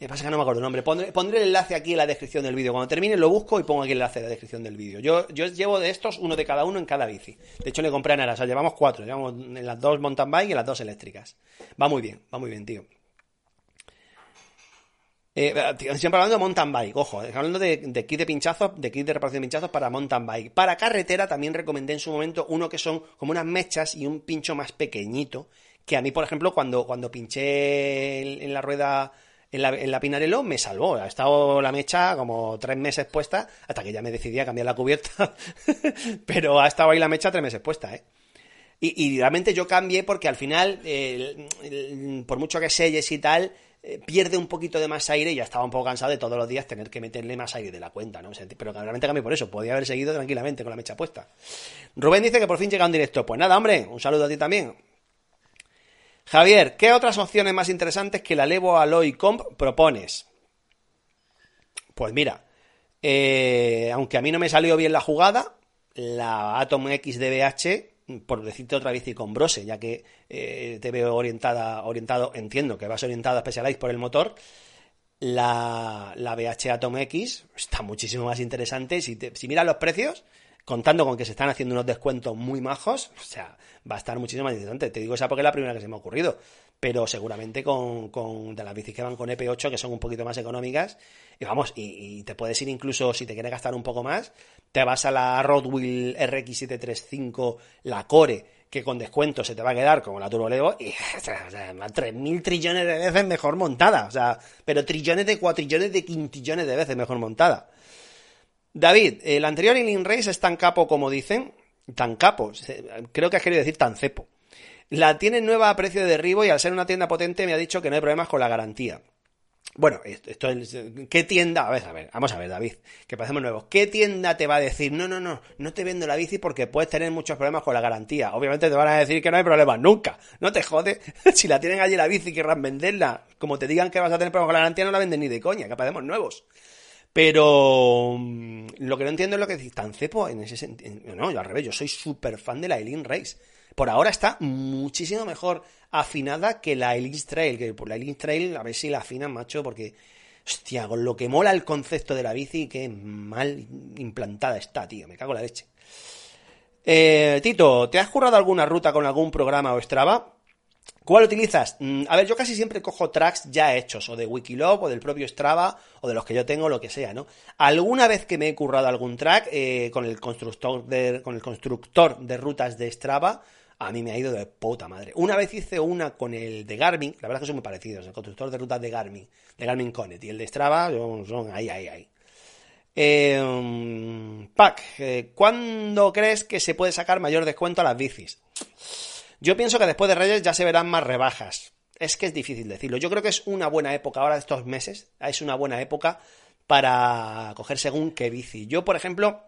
me pasa que no me acuerdo el nombre. Pondré, el enlace aquí en la descripción del vídeo. Cuando termine lo busco y pongo aquí el enlace en la descripción del vídeo. Yo, yo llevo de estos uno de cada uno en cada bici. De hecho, le compré a Nara. O sea, llevamos cuatro. Llevamos las dos mountain bike y las dos eléctricas. Va muy bien, va muy bien, tío. Eh, siempre hablando de mountain bike, ojo, eh, hablando de, de, kit de pinchazos, de kit de reparación de pinchazos para mountain bike. Para carretera también recomendé en su momento uno que son como unas mechas y un pincho más pequeñito. Que a mí, por ejemplo, cuando, cuando pinché en la rueda en la, en la Pinarello me salvó. Ha estado la mecha como tres meses puesta hasta que ya me decidí a cambiar la cubierta. Pero ha estado ahí la mecha tres meses puesta, ¿eh? Y, realmente yo cambié porque al final, por mucho que selles y tal, eh, pierde un poquito de más aire y ya estaba un poco cansado de todos los días tener que meterle más aire de la cuenta, ¿no? Pero realmente cambié por eso, podía haber seguido tranquilamente con la mecha puesta. Rubén dice que por fin llega un directo. Pues nada, hombre, un saludo a ti también. Javier, ¿qué otras opciones más interesantes que la Levo Alloy Comp propones? Pues mira, eh, aunque a mí no me salió bien la jugada, la Atom X DBH, por decirte otra bici con Brose, ya que eh, te veo orientada, orientado, entiendo que vas orientado a Specialized por el motor, la, la BH Atom X está muchísimo más interesante. Si, si miras los precios, contando con que se están haciendo unos descuentos muy majos, o sea, va a estar muchísimo más interesante. Te digo esa porque es la primera que se me ha ocurrido, pero seguramente con, con de las bicis que van con EP8, que son un poquito más económicas, y vamos, y, te puedes ir incluso, si te quieres gastar un poco más, te vas a la Rodwheel RX735, la Core, que con descuento se te va a quedar como la Turbo Levo y sea, 3.000 trillones de veces mejor montada, o sea, pero trillones de cuatrillones de quintillones de veces mejor montada. David, el anterior Link Race es tan capo como dicen, tan capo, creo que has querido decir tan cepo. La tiene nueva a precio de derribo y al ser una tienda potente me ha dicho que no hay problemas con la garantía. Bueno, esto es, ¿qué tienda? A ver, a ver, vamos a ver, David, que parecemos nuevos. ¿Qué tienda te va a decir, no, no, no, no te vendo la bici porque puedes tener muchos problemas con la garantía? Obviamente te van a decir que no hay problemas nunca. No te jodes. si la tienen allí la bici y querrán venderla, como te digan que vas a tener problemas con la garantía, no la venden ni de coña, que parecemos nuevos. Pero mm, lo que no entiendo es lo que decís, tan cepo en ese sentido. No, yo al revés, yo soy súper fan de la Eileen Race. Por ahora está muchísimo mejor afinada que la Elite Trail, que por la Elite Trail a ver si la afinan, macho, porque, hostia, con lo que mola el concepto de la bici, que mal implantada está, tío, me cago en la leche. Eh, Tito, ¿te has currado alguna ruta con algún programa o Strava? ¿Cuál utilizas? Mm, a ver, yo casi siempre cojo tracks ya hechos, o de Wikiloc, o del propio Strava, o de los que yo tengo, lo que sea, ¿no? Alguna vez que me he currado algún track eh, con, el constructor de, con el constructor de rutas de Strava, a mí me ha ido de puta madre. Una vez hice una con el de Garmin, la verdad es que son muy parecidos, el constructor de rutas de Garmin, de Garmin Connect, y el de Strava son, ahí, ahí, ahí. Eh, Pac, eh, ¿cuándo crees que se puede sacar mayor descuento a las bicis? Yo pienso que después de Reyes ya se verán más rebajas. Es que es difícil decirlo. Yo creo que es una buena época ahora de estos meses. Es una buena época para coger según qué bici. Yo, por ejemplo,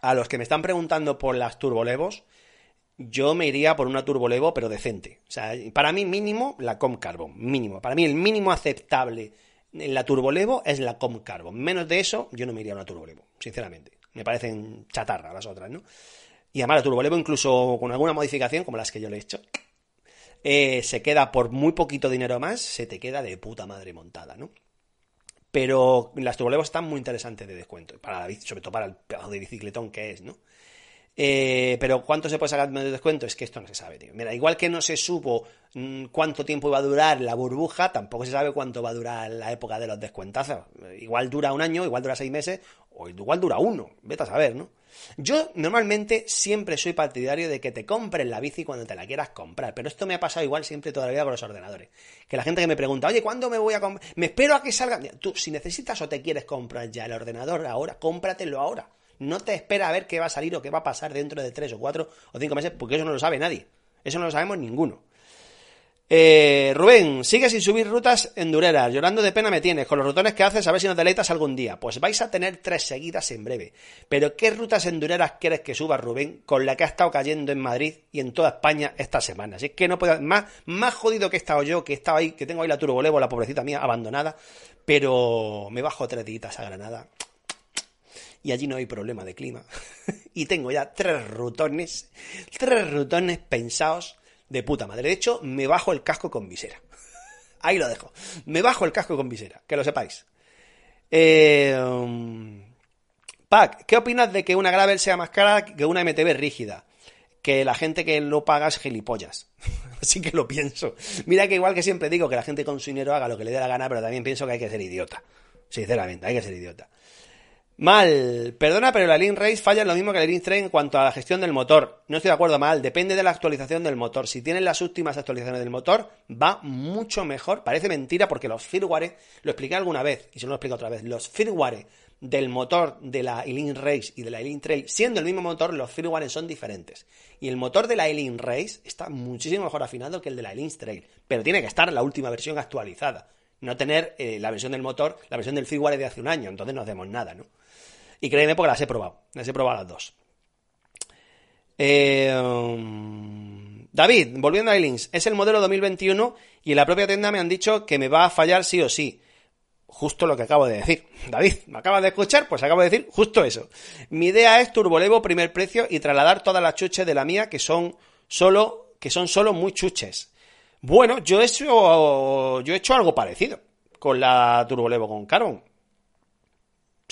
a los que me están preguntando por las turbolevos, yo me iría por una turbolevo, pero decente. O sea, para mí mínimo la Com Carbon, mínimo. Para mí el mínimo aceptable en la turbolevo es la Com Carbon. Menos de eso, yo no me iría a una turbolevo, sinceramente. Me parecen chatarra las otras, ¿no? Y además la turbolevo, incluso con alguna modificación, como las que yo le he hecho, eh, se queda por muy poquito dinero más, se te queda de puta madre montada, ¿no? Pero las turbolevos están muy interesantes de descuento, para sobre todo para el pedazo de bicicletón que es, ¿no? Eh, pero ¿cuánto se puede sacar de descuento? Es que esto no se sabe, tío. Mira, igual que no se supo mm, cuánto tiempo iba a durar la burbuja, tampoco se sabe cuánto va a durar la época de los descuentazos. Igual dura un año, igual dura seis meses, o igual dura uno. Vete a saber, ¿no? Yo normalmente siempre soy partidario de que te compres la bici cuando te la quieras comprar, pero esto me ha pasado igual siempre toda la vida con los ordenadores. Que la gente que me pregunta, oye, ¿cuándo me voy a comprar? Me espero a que salga. tú, si necesitas o te quieres comprar ya el ordenador ahora, cómpratelo ahora. No te espera a ver qué va a salir o qué va a pasar dentro de tres o cuatro o cinco meses, porque eso no lo sabe nadie. Eso no lo sabemos ninguno. Eh, Rubén, sigue sin subir rutas endureras. Llorando de pena me tienes. Con los rutones que haces, a ver si no te leitas algún día. Pues vais a tener tres seguidas en breve. Pero ¿qué rutas endureras quieres que suba Rubén con la que ha estado cayendo en Madrid y en toda España esta semana? Si es que no puedo. Más, más jodido que he estado yo, que he estado ahí, que tengo ahí la turbolevo, la pobrecita mía, abandonada. Pero me bajo tres días a Granada y allí no hay problema de clima. y tengo ya tres rutones, tres rutones pensados de puta madre. De hecho, me bajo el casco con visera. Ahí lo dejo. Me bajo el casco con visera, que lo sepáis. Eh, Pac, ¿qué opinas de que una Gravel sea más cara que una MTB rígida? Que la gente que lo paga es gilipollas. Así que lo pienso. Mira que igual que siempre digo que la gente con su dinero haga lo que le dé la gana, pero también pienso que hay que ser idiota. Sinceramente, hay que ser idiota. Mal. Perdona, pero la Link Race falla lo mismo que la Link Train en cuanto a la gestión del motor. No estoy de acuerdo, mal. Depende de la actualización del motor. Si tienen las últimas actualizaciones del motor, va mucho mejor. Parece mentira porque los firmware, lo expliqué alguna vez, y se lo explico otra vez, los firmware del motor de la Elite Race y de la Elite Trail, siendo el mismo motor, los firmware son diferentes. Y el motor de la Elite Race está muchísimo mejor afinado que el de la Elite Trail, pero tiene que estar la última versión actualizada. No tener eh, la versión del motor, la versión del firmware de hace un año, entonces no hacemos nada, ¿no? Y créeme porque las he probado. Las he probado las dos. Eh, David, volviendo a iLinks, es el modelo 2021 y en la propia tienda me han dicho que me va a fallar sí o sí. Justo lo que acabo de decir. David, ¿me acabas de escuchar? Pues acabo de decir justo eso. Mi idea es turbolevo primer precio y trasladar todas las chuches de la mía que son solo, que son solo muy chuches. Bueno, yo he hecho, yo he hecho algo parecido con la turbolevo con Carbon.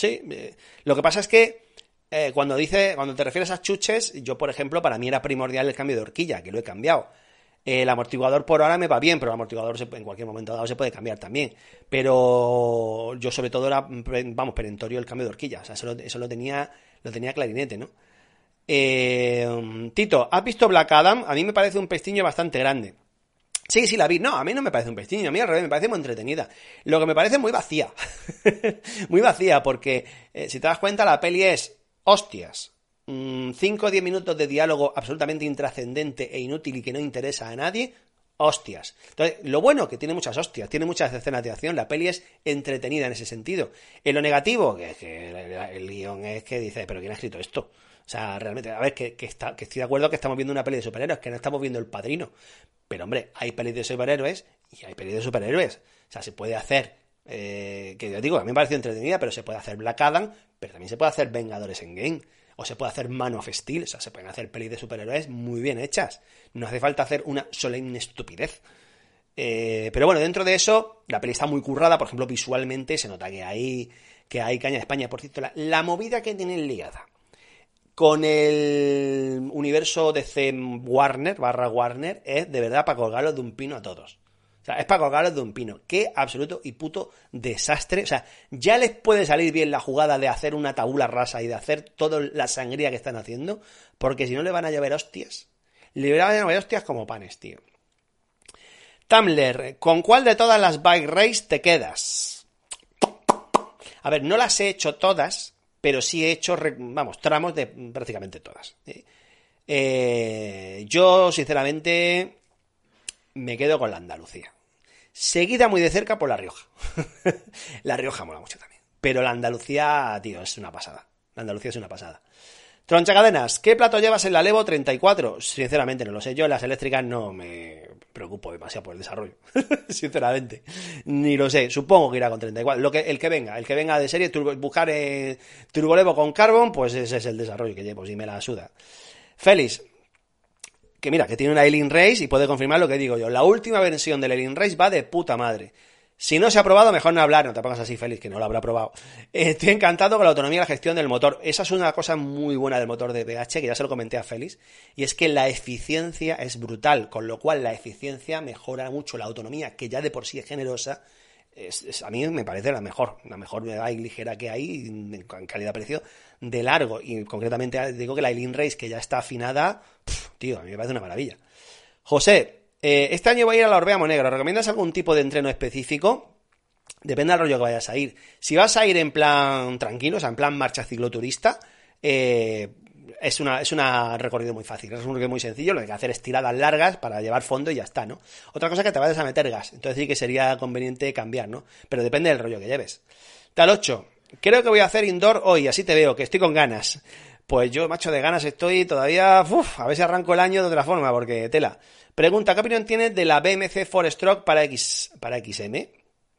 Sí, eh, lo que pasa es que eh, cuando dice, cuando te refieres a chuches, yo por ejemplo, para mí era primordial el cambio de horquilla, que lo he cambiado. El amortiguador por ahora me va bien, pero el amortiguador en cualquier momento dado se puede cambiar también. Pero yo sobre todo era, vamos, perentorio el cambio de horquilla. O sea, eso lo, tenía, lo tenía clarinete, ¿no? Eh, Tito, ¿has visto Black Adam? A mí me parece un pestiño bastante grande. Sí, sí, la vi. No, a mí no me parece un pestiño. A mí al revés, me parece muy entretenida. Lo que me parece muy vacía. muy vacía, porque eh, si te das cuenta, la peli es hostias. 5 o 10 minutos de diálogo absolutamente intrascendente e inútil y que no interesa a nadie, hostias. Entonces, lo bueno que tiene muchas hostias, tiene muchas escenas de acción, la peli es entretenida en ese sentido. En lo negativo, que, que el, guion es que dice, pero ¿quién ha escrito esto? O sea, realmente, a ver, que, está, que estoy de acuerdo que estamos viendo una peli de superhéroes, que no estamos viendo El Padrino. Pero, hombre, hay pelis de superhéroes y hay pelis de superhéroes. O sea, se puede hacer, eh, que yo digo, a mí me parece entretenida, pero se puede hacer Black Adam, pero también se puede hacer Vengadores en Game o se puede hacer Man of Steel, o sea, se pueden hacer pelis de superhéroes muy bien hechas. No hace falta hacer una solemne estupidez. Eh, pero bueno, dentro de eso, la peli está muy currada, por ejemplo, visualmente se nota que hay, que hay caña de España. Por cierto, la, movida que tienen liada con el universo de C Warner, barra Warner, es de verdad para colgarlo de un pino a todos. O sea, es para colgarlos de un pino. Qué absoluto y puto desastre. O sea, ya les puede salir bien la jugada de hacer una tabula rasa y de hacer toda la sangría que están haciendo, porque si no le van a llover hostias. Le van a llover hostias como panes, tío. Tumblr, ¿con cuál de todas las bike race te quedas? A ver, no las he hecho todas, pero sí he hecho, vamos, tramos de prácticamente todas. Eh, yo, sinceramente, me quedo con la Andalucía. Seguida muy de cerca por La Rioja. la Rioja mola mucho también. Pero la Andalucía, tío, es una pasada. La Andalucía es una pasada. Troncha Cadenas, ¿qué plato llevas en la Levo 34? Sinceramente no lo sé. Yo en las eléctricas no me preocupo demasiado por el desarrollo. Sinceramente. Ni lo sé. Supongo que irá con 34. Lo que, el que venga, el que venga de serie, buscar eh, Turbolevo con Carbon, pues ese es el desarrollo que llevo, si me la suda. Félix, que mira, que tiene una Alien Race y puede confirmar lo que digo yo. La última versión del Alien Race va de puta madre. Si no se ha probado, mejor no hablar, no te pongas así feliz, que no lo habrá probado. Estoy encantado con la autonomía y la gestión del motor. Esa es una cosa muy buena del motor de BH, que ya se lo comenté a Félix, y es que la eficiencia es brutal, con lo cual la eficiencia mejora mucho la autonomía, que ya de por sí es generosa, a mí me parece la mejor, la mejor bike ligera que hay en, calidad-precio de largo. Y concretamente digo que la Eileen Race, que ya está afinada, tío, a mí me parece una maravilla. José, eh, este año voy a ir a la Orbea Monegro. ¿Recomiendas algún tipo de entreno específico? Depende del rollo que vayas a ir. Si vas a ir en plan tranquilo, o sea, en plan marcha cicloturista, eh, es una, es una recorrido muy fácil, es un recorrido muy sencillo, lo que hay que hacer es tiradas largas para llevar fondo y ya está, ¿no? Otra cosa es que te vayas a meter gas, entonces sí que sería conveniente cambiar, ¿no? Pero depende del rollo que lleves. Tal 8, creo que voy a hacer indoor hoy, así te veo, que estoy con ganas. Pues yo, macho, de ganas estoy todavía, uf, a ver si arranco el año de otra forma, porque tela. Pregunta, ¿qué opinión tienes de la BMC Stroke para X, para XM?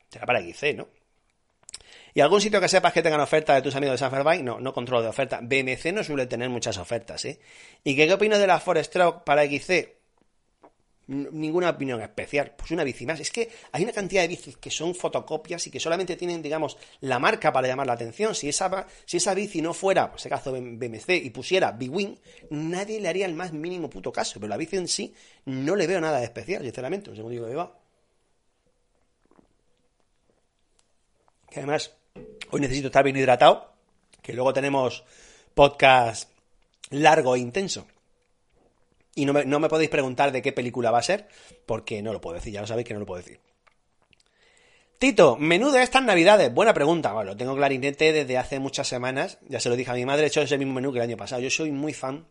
Será para XC, ¿no? ¿Y algún sitio que sepas que tengan oferta de tus amigos de Sanferbike? No, no controlo de oferta. BMC no suele tener muchas ofertas, ¿eh? ¿Y qué, opinas de la Forestroke para XC? Ninguna opinión especial. Pues una bici más. Es que hay una cantidad de bicis que son fotocopias y que solamente tienen, digamos, la marca para llamar la atención. Si esa, si esa bici no fuera, por ese caso BMC, y pusiera Big nadie le haría el más mínimo puto caso. Pero la bici en sí no le veo nada de especial, sinceramente. Cómo digo que va. Que además Hoy necesito estar bien hidratado, que luego tenemos podcast largo e intenso. Y no me, podéis preguntar de qué película va a ser, porque no lo puedo decir, ya lo sabéis que no lo puedo decir. Tito, menú de estas navidades. Buena pregunta. Bueno, lo tengo clarinete desde hace muchas semanas. Ya se lo dije a mi madre, he hecho ese mismo menú que el año pasado. Yo soy muy fan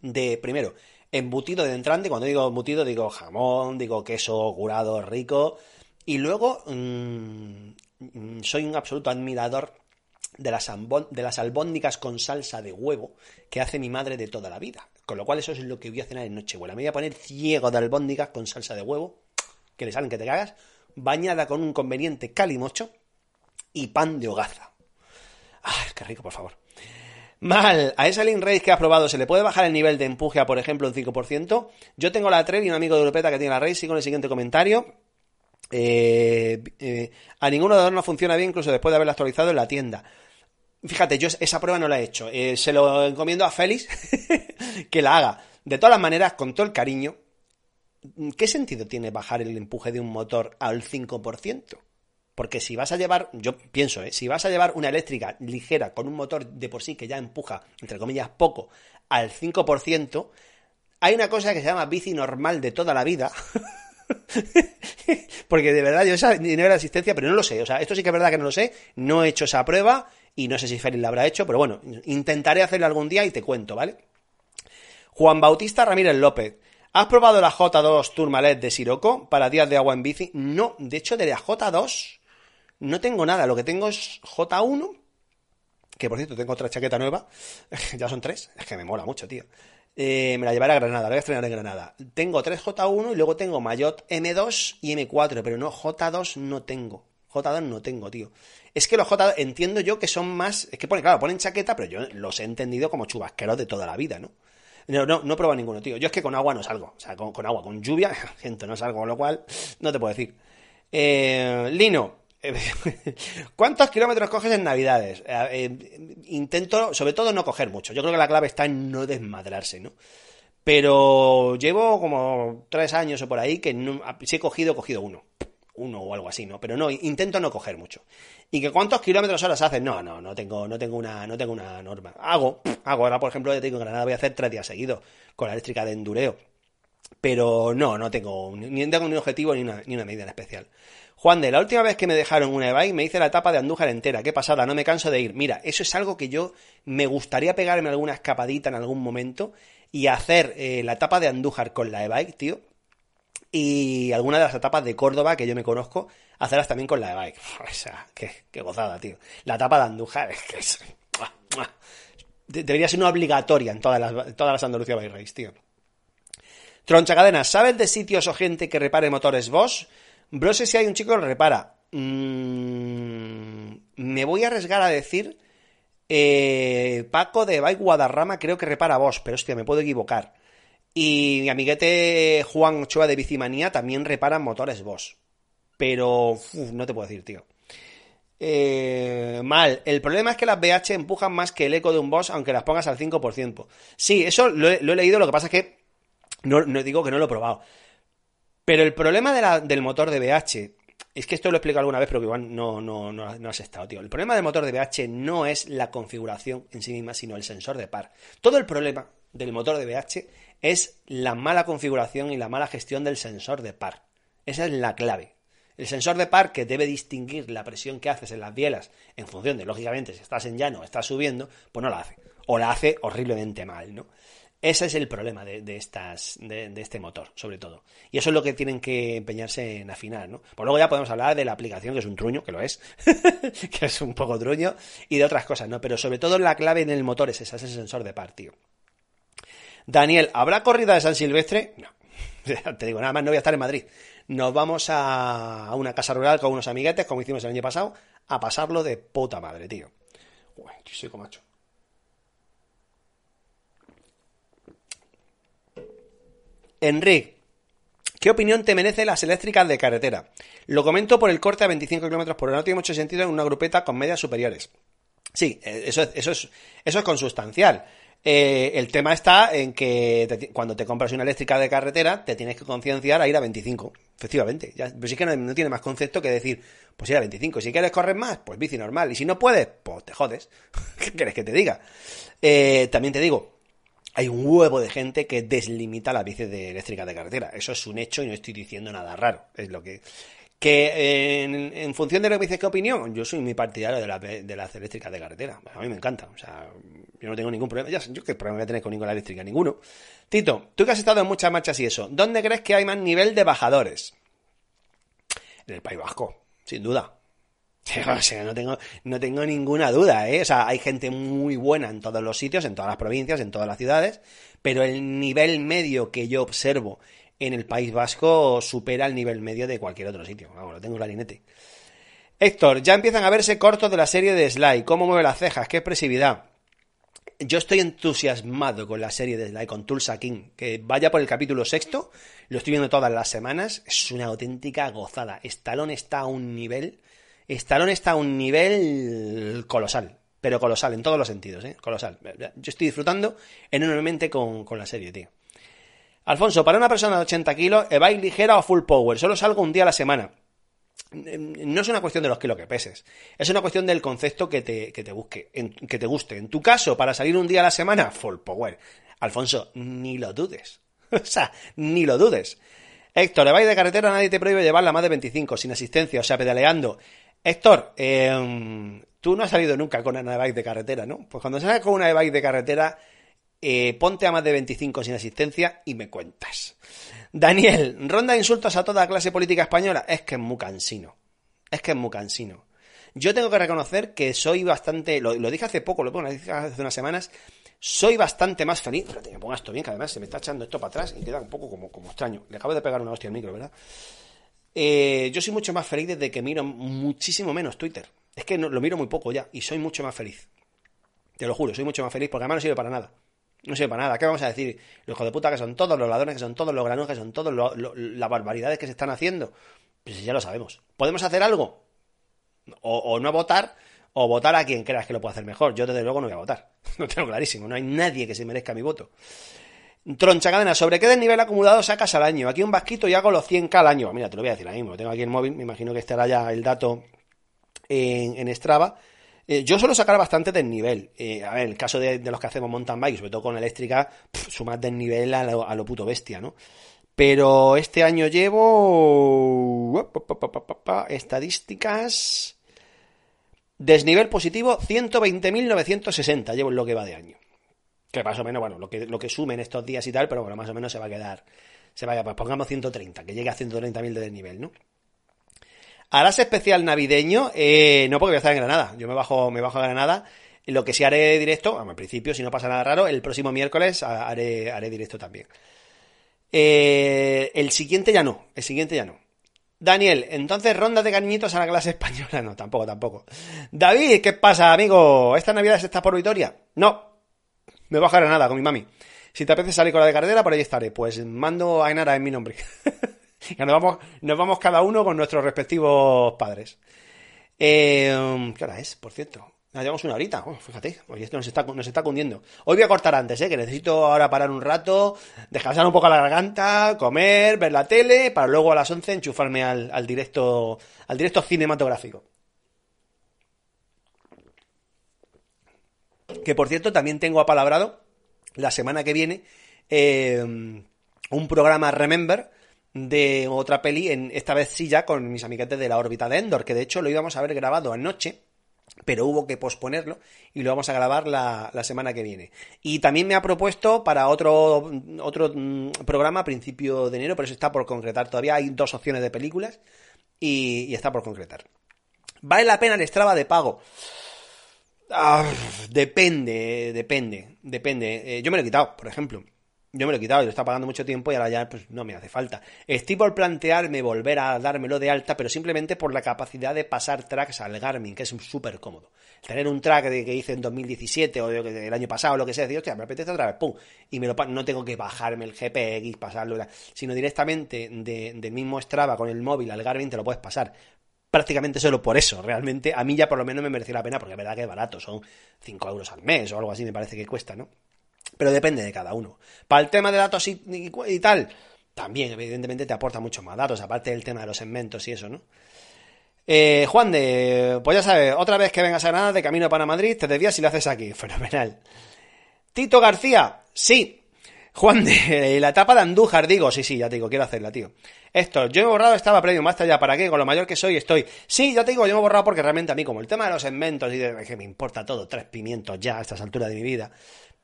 de, primero, embutido de entrante. Cuando digo embutido, digo jamón, digo queso curado rico. Y luego, mmm, Mm, soy un absoluto admirador de las, de las albóndigas con salsa de huevo que hace mi madre de toda la vida. Con lo cual eso es lo que voy a cenar en Nochebuena. Me voy a poner ciego de albóndigas con salsa de huevo, que le salen que te cagas, bañada con un conveniente calimocho y pan de hogaza. ¡Ay, qué rico, por favor! Mal, a esa Link Race que has probado, ¿se le puede bajar el nivel de empuje a, por ejemplo, un 5%? Yo tengo la Trevi y un amigo de Europeta que tiene la Race, y con el siguiente comentario. Eh, eh, a ninguno de los no funciona bien, incluso después de haberlo actualizado en la tienda. Fíjate, yo esa prueba no la he hecho. Eh, se lo encomiendo a Félix que la haga. De todas las maneras, con todo el cariño, ¿qué sentido tiene bajar el empuje de un motor al 5%? Porque si vas a llevar, yo pienso, ¿eh? si vas a llevar una eléctrica ligera con un motor de por sí que ya empuja, entre comillas, poco, al 5%, hay una cosa que se llama bici normal de toda la vida. Porque de verdad yo esa dinero de asistencia, pero no lo sé. O sea, esto sí que es verdad que no lo sé. No he hecho esa prueba y no sé si Félix la habrá hecho, pero bueno, intentaré hacerlo algún día y te cuento, ¿vale? Juan Bautista Ramírez López. ¿Has probado la J2 Tourmalet de Siroco para días de agua en bici? No, de hecho de la J2 no tengo nada. Lo que tengo es J1, que por cierto tengo otra chaqueta nueva. ya son tres. Es que me mola mucho, tío. Eh, me la llevaré a Granada, la voy a estrenar en Granada. Tengo 3J1 y luego tengo Mayotte M2 y M4, pero no, J2 no tengo. J2 no tengo, tío. Es que los J2 entiendo yo que son más. Es que ponen, claro, ponen chaqueta, pero yo los he entendido como chubasqueros de toda la vida, ¿no? No, no, no he probado ninguno, tío. Yo es que con agua no salgo. O sea, con, agua, con lluvia, gente, no salgo, con lo cual no te puedo decir. Eh, Lino, ¿Cuántos kilómetros coges en Navidades? Eh, eh, intento, sobre todo, no coger mucho. Yo creo que la clave está en no desmadrarse, ¿no? Pero llevo como tres años o por ahí que si he cogido, he cogido uno. Uno o algo así, ¿no? Pero no, intento no coger mucho. ¿Y que cuántos kilómetros horas haces? No, no, no tengo, no tengo una, no tengo una norma. Hago, hago. Ahora, por ejemplo, te digo en Granada voy a hacer tres días seguidos con la eléctrica de endureo. Pero no, no tengo, ni tengo ni un objetivo ni una, ni una medida en especial. Juan de, la última vez que me dejaron una e-bike me hice la etapa de Andújar entera. Qué pasada, no me canso de ir. Mira, eso es algo que yo me gustaría pegarme alguna escapadita en algún momento y hacer eh, la etapa de Andújar con la e-bike, tío. Y alguna de las etapas de Córdoba que yo me conozco, hacerlas también con la e-bike. O sea, qué, gozada, tío. La etapa de Andújar es que es... Debería ser una obligatoria en todas las, todas las Andalucía Bike Race, tío. Troncha Cadena, ¿sabes de sitios o gente que repare motores Bosch? Bro, sé si hay un chico que lo repara. Mm, me voy a arriesgar a decir. Eh, Paco de Bike Guadarrama creo que repara vos, pero hostia, me puedo equivocar. Y mi amiguete Juan Ochoa de Bicimanía también repara motores vos. Pero no te puedo decir, tío. Eh, mal. El problema es que las BH empujan más que el eco de un boss, aunque las pongas al 5%. Sí, eso lo he, leído, lo que pasa es que no, no, digo que no lo he probado. Pero el problema del motor de BH, es que esto lo he explicado alguna vez, pero que igual no, no, no, has estado, tío. El problema del motor de BH no es la configuración en sí misma, sino el sensor de par. Todo el problema del motor de BH es la mala configuración y la mala gestión del sensor de par. Esa es la clave. El sensor de par que debe distinguir la presión que haces en las bielas en función de, lógicamente, si estás en llano o estás subiendo, pues no la hace. O la hace horriblemente mal, ¿no? Ese es el problema de, estas, de, este motor, sobre todo. Y eso es lo que tienen que empeñarse en afinar, ¿no? Pues luego ya podemos hablar de la aplicación, que es un truño, que lo es, que es un poco truño, y de otras cosas, ¿no? Pero sobre todo la clave en el motor es ese, es el sensor de par, tío. Daniel, ¿habrá corrida de San Silvestre? No. Te digo, nada más no voy a estar en Madrid. Nos vamos a, una casa rural con unos amiguetes, como hicimos el año pasado, a pasarlo de puta madre, tío. Uy, soy macho. Enrique, ¿qué opinión te merece las eléctricas de carretera? Lo comento por el corte a 25 km por hora. No tiene mucho sentido en una grupeta con medias superiores. Sí, eh, eso es, eso es, eso es consustancial. Eh, el tema está en que cuando te compras una eléctrica de carretera, te tienes que concienciar a ir a 25. Efectivamente. Ya, pero sí que no, tiene más concepto que decir, pues ir a 25. Si quieres correr más, pues bici normal. Y si no puedes, pues te jodes. ¿Qué quieres que te diga? Eh, también te digo, hay un huevo de gente que deslimita la bici de eléctrica de carretera. Eso es un hecho y no estoy diciendo nada raro. Es lo que. Que en, función de lo que dices, ¿qué opinión? Yo soy muy partidario de, la, de las eléctricas de carretera. A mí me encanta. O sea, yo no tengo ningún problema. Ya, yo qué problema voy a tener con ninguna eléctrica, ninguno. Tito, tú que has estado en muchas marchas y eso, ¿dónde crees que hay más nivel de bajadores? En el País Vasco, sin duda. O sea, no tengo, no tengo ninguna duda, ¿eh? O sea, hay gente muy buena en todos los sitios, en todas las provincias, en todas las ciudades, pero el nivel medio que yo observo en el País Vasco supera el nivel medio de cualquier otro sitio. Vamos, lo tengo clarinete. Héctor, ya empiezan a verse cortos de la serie de Sly. ¿Cómo mueve las cejas? ¿Qué expresividad? Yo estoy entusiasmado con la serie de con Tulsa King. Que vaya por el capítulo sexto, lo estoy viendo todas las semanas. Es una auténtica gozada. Stallone está a un nivel Stallone está a un nivel colosal, pero colosal en todos los sentidos, ¿eh? Colosal. Yo estoy disfrutando enormemente con, la serie, tío. Alfonso, para una persona de 80 kilos, ¿e-bike ligera o full power? Solo salgo un día a la semana. No es una cuestión de los lo que peses, es una cuestión del concepto que te, que te busque, que te guste. En tu caso, para salir un día a la semana, full power. Alfonso, ni lo dudes. o sea, ni lo dudes. Héctor, vais de carretera, nadie te prohíbe llevarla más de 25, sin asistencia, o sea, pedaleando. Héctor, eh, tú no has salido nunca con una bike de carretera, ¿no? Pues cuando salgas con una bike de carretera, eh, ponte a más de 25 sin asistencia y me cuentas. Daniel, ronda de insultos a toda clase política española. Es que es muy cansino. Es que es muy cansino. Yo tengo que reconocer que soy bastante, lo, dije hace poco, lo, dije hace unas semanas, soy bastante más feliz. Que me ponga esto bien, que además se me está echando esto para atrás y queda un poco como, como extraño. Le acabo de pegar una hostia al micro, ¿verdad? Eh, yo soy mucho más feliz desde que miro muchísimo menos Twitter. Es que lo miro muy poco ya y soy mucho más feliz. Te lo juro, soy mucho más feliz porque además no sirve para nada. No sirve para nada. ¿Qué vamos a decir? Los hijos de puta que son todos, los ladrones que son todos, los granujas que son todos, las barbaridades que se están haciendo. Pues ya lo sabemos. ¿Podemos hacer algo? O, no votar, o votar a quien creas que lo puede hacer mejor. Yo desde luego no voy a votar. No tengo clarísimo. No hay nadie que se merezca mi voto. Troncha cadena, ¿sobre qué desnivel acumulado sacas al año? Aquí un vasquito y hago los 100k al año. Mira, te lo voy a decir ahora mismo. Tengo aquí el móvil, me imagino que estará ya el dato en, en Strava. Eh, yo suelo sacar bastante desnivel. Eh, a ver, en el caso de, los que hacemos mountain bike, sobre todo con eléctrica, sumar desnivel a lo, a lo puto bestia, ¿no? Pero este año llevo... Estadísticas... Desnivel positivo 120.960 llevo lo que va de año. Que más o menos, bueno, lo que, lo que sumen estos días y tal, pero bueno, más o menos se va a quedar... Se vaya, pues pongamos 130, que llegue a 130.000 de desnivel, ¿no? ¿Harás especial navideño? Eh, no, porque voy a estar en Granada. Yo me bajo, me bajo a Granada. Lo que sí haré directo, al principio, si no pasa nada raro, el próximo miércoles haré, haré directo también. Eh, el siguiente ya no, el siguiente ya no. Daniel, entonces ronda de cariñitos a la clase española. No, tampoco, tampoco. David, ¿qué pasa, amigo? ¿Esta Navidad está por Vitoria? No. Me bajo a Granada con mi mami. Si te apetece salir con la de carretera, por ahí estaré. Pues mando a Enara en mi nombre. nos vamos, cada uno con nuestros respectivos padres. Eh, ¿Qué hora es, por cierto? Nos llevamos una horita, oh, fíjate, hoy esto nos está, nos está cundiendo. Hoy voy a cortar antes, ¿eh? que necesito ahora parar un rato, descansar un poco la garganta, comer, ver la tele, para luego a las 11 enchufarme al, directo, al directo cinematográfico. Que por cierto, también tengo apalabrado la semana que viene eh, un programa Remember de otra peli, en, esta vez sí ya con mis amiguetes de la órbita de Endor, que de hecho lo íbamos a haber grabado anoche, pero hubo que posponerlo y lo vamos a grabar la, semana que viene. Y también me ha propuesto para otro, otro mm, programa a principio de enero, pero eso está por concretar todavía. Hay dos opciones de películas y, está por concretar. ¿Vale la pena el Strava de pago? Ah, depende, depende, depende. Eh, yo me lo he quitado, por ejemplo yo me lo he quitado, yo lo estaba pagando mucho tiempo y ahora ya pues no me hace falta. Estoy por plantearme volver a dármelo de alta, pero simplemente por la capacidad de pasar tracks al Garmin, que es súper cómodo. Tener un track de, que hice en 2017 o el año pasado o lo que sea, decir, hostia, me apetece otra vez, pum, y me lo no tengo que bajarme el GPX, pasarlo, sino directamente del mismo Strava con el móvil al Garmin te lo puedes pasar prácticamente solo por eso. Realmente a mí ya por lo menos me mereció la pena porque es verdad que es barato, son 5 euros al mes o algo así me parece que cuesta, ¿no? Pero depende de cada uno. Para el tema de datos y, tal, también, evidentemente, te aporta mucho más datos, aparte del tema de los segmentos y eso, ¿no? Eh, Juan de, pues ya sabes, otra vez que vengas a Granada de camino para Madrid, te desvías y lo haces aquí. Fenomenal. Tito García, sí. Juan de, la etapa de Andújar, digo, sí, sí, ya te digo, quiero hacerla, tío. Esto, yo he borrado estaba premium, basta ya, ¿para qué? Con lo mayor que soy estoy. Sí, ya te digo, yo me he borrado porque realmente a mí, como el tema de los segmentos y de que me importa todo, tres pimientos ya a estas alturas de mi vida,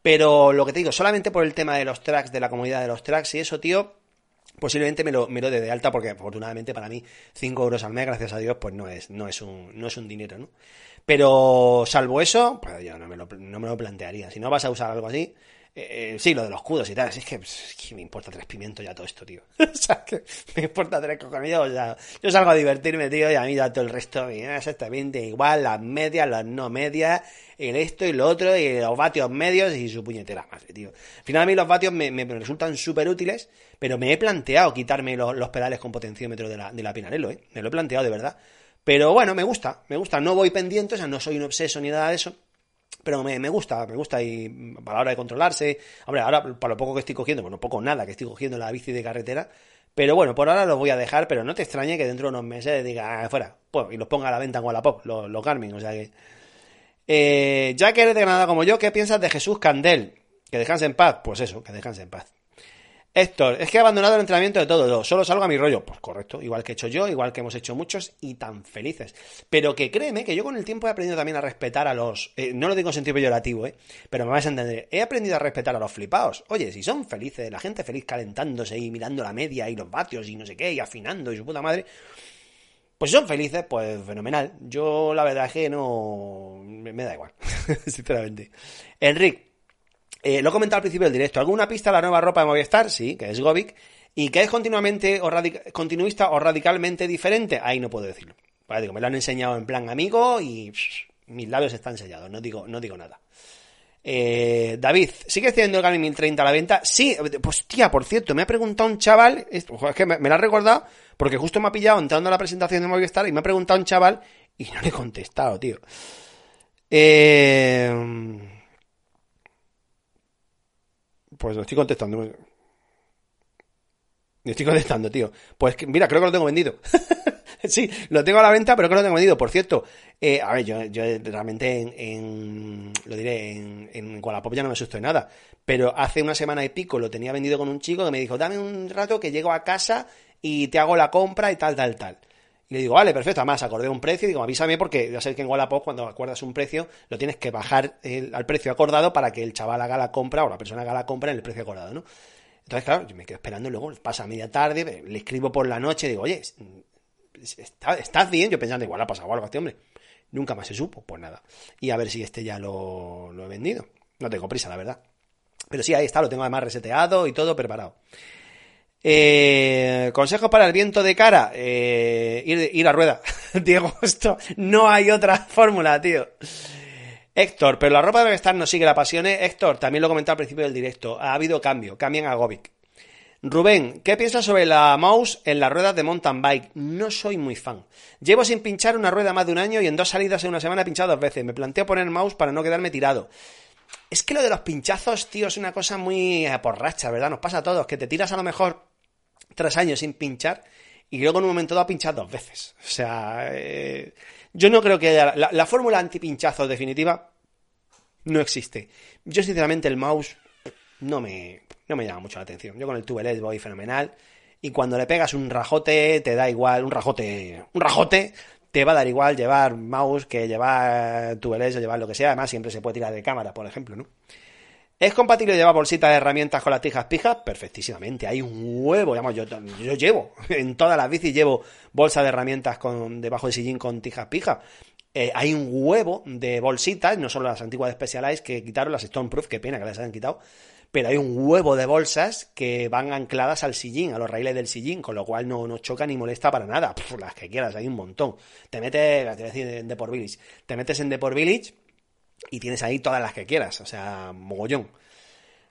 pero lo que te digo, solamente por el tema de los tracks, de la comunidad de los tracks y eso, tío, posiblemente me lo, me lo dé de alta porque afortunadamente para mí 5 euros al mes, gracias a Dios, pues no es, no es, un, no es un dinero, ¿no? Pero salvo eso, pues yo no me, lo, no me lo plantearía. Si no vas a usar algo así, eh, sí, lo de los cudos y tal. Es que, es que me importa tres pimientos ya todo esto, tío. o sea, que me importa tres cojonillos. Ya. Yo salgo a divertirme, tío, y a mí ya todo el resto da exactamente igual. Las medias, las no medias, el esto y lo otro, y los vatios medios y su puñetera madre, tío. Al final a mí los vatios me, me resultan súper útiles, pero me he planteado quitarme los, los pedales con potenciómetro de la, de la Pinarello, ¿eh? Me lo he planteado de verdad. Pero bueno, me gusta, me gusta. No voy pendiente, o sea, no soy un obseso ni nada de eso pero me, gusta, me gusta y a la hora de controlarse, hombre, ahora para lo poco que estoy cogiendo, bueno, poco nada que estoy cogiendo la bici de carretera, Pero bueno, por ahora los voy a dejar, pero no te extrañe que dentro de unos meses diga, ah, fuera, pues, y los ponga a la venta en Wallapop, los, los Garmin, o sea que... Eh, ya que eres de Granada como yo, ¿qué piensas de Jesús Candel? Que descanse en paz. Pues eso, que descanse en paz. Héctor, es que he abandonado el entrenamiento de todo, solo salgo a mi rollo. Pues correcto, igual que he hecho yo, igual que hemos hecho muchos y tan felices. Pero que créeme que yo con el tiempo he aprendido también a respetar a los. Eh, no lo digo en sentido peyorativo, ¿eh? Pero me vais a entender. He aprendido a respetar a los flipados. Oye, si son felices, la gente feliz calentándose y mirando la media y los vatios y no sé qué, y afinando y su puta madre. Pues si son felices, pues fenomenal. Yo la verdad es que no. Me, da igual, sinceramente. Enrique. Eh, lo he comentado al principio del directo. ¿Alguna pista de la nueva ropa de Movistar? Sí, que es Govic. ¿Y que es continuamente o continuista o radicalmente diferente? Ahí no puedo decirlo. Digo, me lo han enseñado en plan amigo y mis labios están sellados. No digo, no digo nada. Eh, David, ¿sigues teniendo el Garmin 1030 a la venta? Sí, pues tía, por cierto, me ha preguntado un chaval, es que me, me lo ha recordado, porque justo me ha pillado entrando a la presentación de Movistar y me ha preguntado un chaval y no le he contestado, tío. Eh... Pues lo estoy contestando. Me estoy contestando, tío. Pues mira, creo que lo tengo vendido. sí, lo tengo a la venta, pero creo que lo tengo vendido. Por cierto, eh, a ver, yo, realmente en, lo diré, en, en ya no me asusto de nada. Pero hace una semana y pico lo tenía vendido con un chico que me dijo, dame un rato que llego a casa y te hago la compra y tal, tal, tal. Y le digo, vale, perfecto, además acordé un precio y digo, avísame porque ya sabes que en Wallapop cuando acuerdas un precio lo tienes que bajar al precio acordado para que el chaval haga la compra o la persona haga la compra en el precio acordado, ¿no? Entonces, claro, yo me quedo esperando y luego pasa media tarde, le escribo por la noche, digo, oye, ¿estás bien? Yo pensando, igual ha pasado algo a este hombre. Nunca más se supo, pues nada. Y a ver si este ya lo, lo he vendido. No tengo prisa, la verdad. Pero sí, ahí está, lo tengo además reseteado y todo preparado. Eh, consejos para el viento de cara. Eh, ir, ir, a rueda. Diego, esto no hay otra fórmula, tío. Héctor, pero la ropa debe estar no sigue la pasión. Héctor, también lo comenté al principio del directo. Ha habido cambio. Cambian a Govic. Rubén, ¿qué piensas sobre la mouse en las ruedas de mountain bike? No soy muy fan. Llevo sin pinchar una rueda más de un año y en dos salidas en una semana he pinchado dos veces. Me planteo poner mouse para no quedarme tirado. Es que lo de los pinchazos, tío, es una cosa muy porracha, ¿verdad? Nos pasa a todos, que te tiras a lo mejor tres años sin pinchar y luego en un momento dado pinchar dos veces. O sea, eh, yo no creo que haya... La, la fórmula antipinchazo definitiva no existe. Yo sinceramente el mouse no me, no me llama mucho la atención. Yo con el tubeless voy fenomenal y cuando le pegas un rajote te da igual, un rajote, un rajote te va a dar igual llevar mouse que llevar tubeless o llevar lo que sea. Además siempre se puede tirar de cámara, por ejemplo, ¿no? ¿Es compatible llevar bolsita de herramientas con las tijas pijas? Perfectísimamente. Hay un huevo, yo, llevo, en todas las bicis llevo bolsa de herramientas con, debajo del sillín con tijas pijas. Eh, hay un huevo de bolsitas, no solo las antiguas de que quitaron, las Stoneproof, qué pena que las hayan quitado, pero hay un huevo de bolsas que van ancladas al sillín, a los raíles del sillín, con lo cual no, no choca ni molesta para nada. Las que quieras, hay un montón. Te metes, te voy a decir en Deport Village, te metes en Deport Village y tienes ahí todas las que quieras, o sea, mogollón.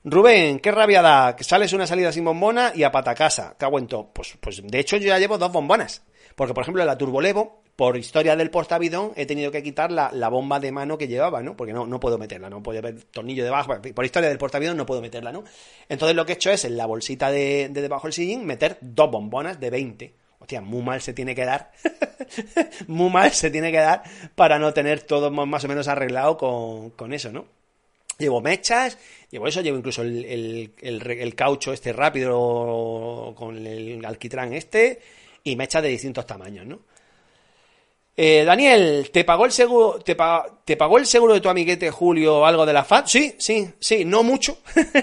Rubén, qué rabia da, que sales una salida sin bombona y a patacasa, cago en todo. Pues, pues de hecho yo ya llevo dos bombonas, porque por ejemplo la Turbolevo, por historia del portavidón, he tenido que quitar la, la, bomba de mano que llevaba, ¿no? Porque no, no puedo meterla, no puedo ver tornillo debajo, por historia del portavidón no puedo meterla, ¿no? Entonces lo que he hecho es en la bolsita de, de debajo del sillín meter dos bombonas de 20. Hostia, muy mal se tiene que dar. muy mal se tiene que dar para no tener todo más o menos arreglado con, con eso, ¿no? Llevo mechas, llevo eso, llevo incluso el, el, el, caucho este rápido con el alquitrán este y mechas de distintos tamaños, ¿no? Eh, Daniel, ¿te pagó el seguro, te, pa, te pagó el seguro de tu amiguete Julio algo de la FAD? Sí, sí, sí, no mucho,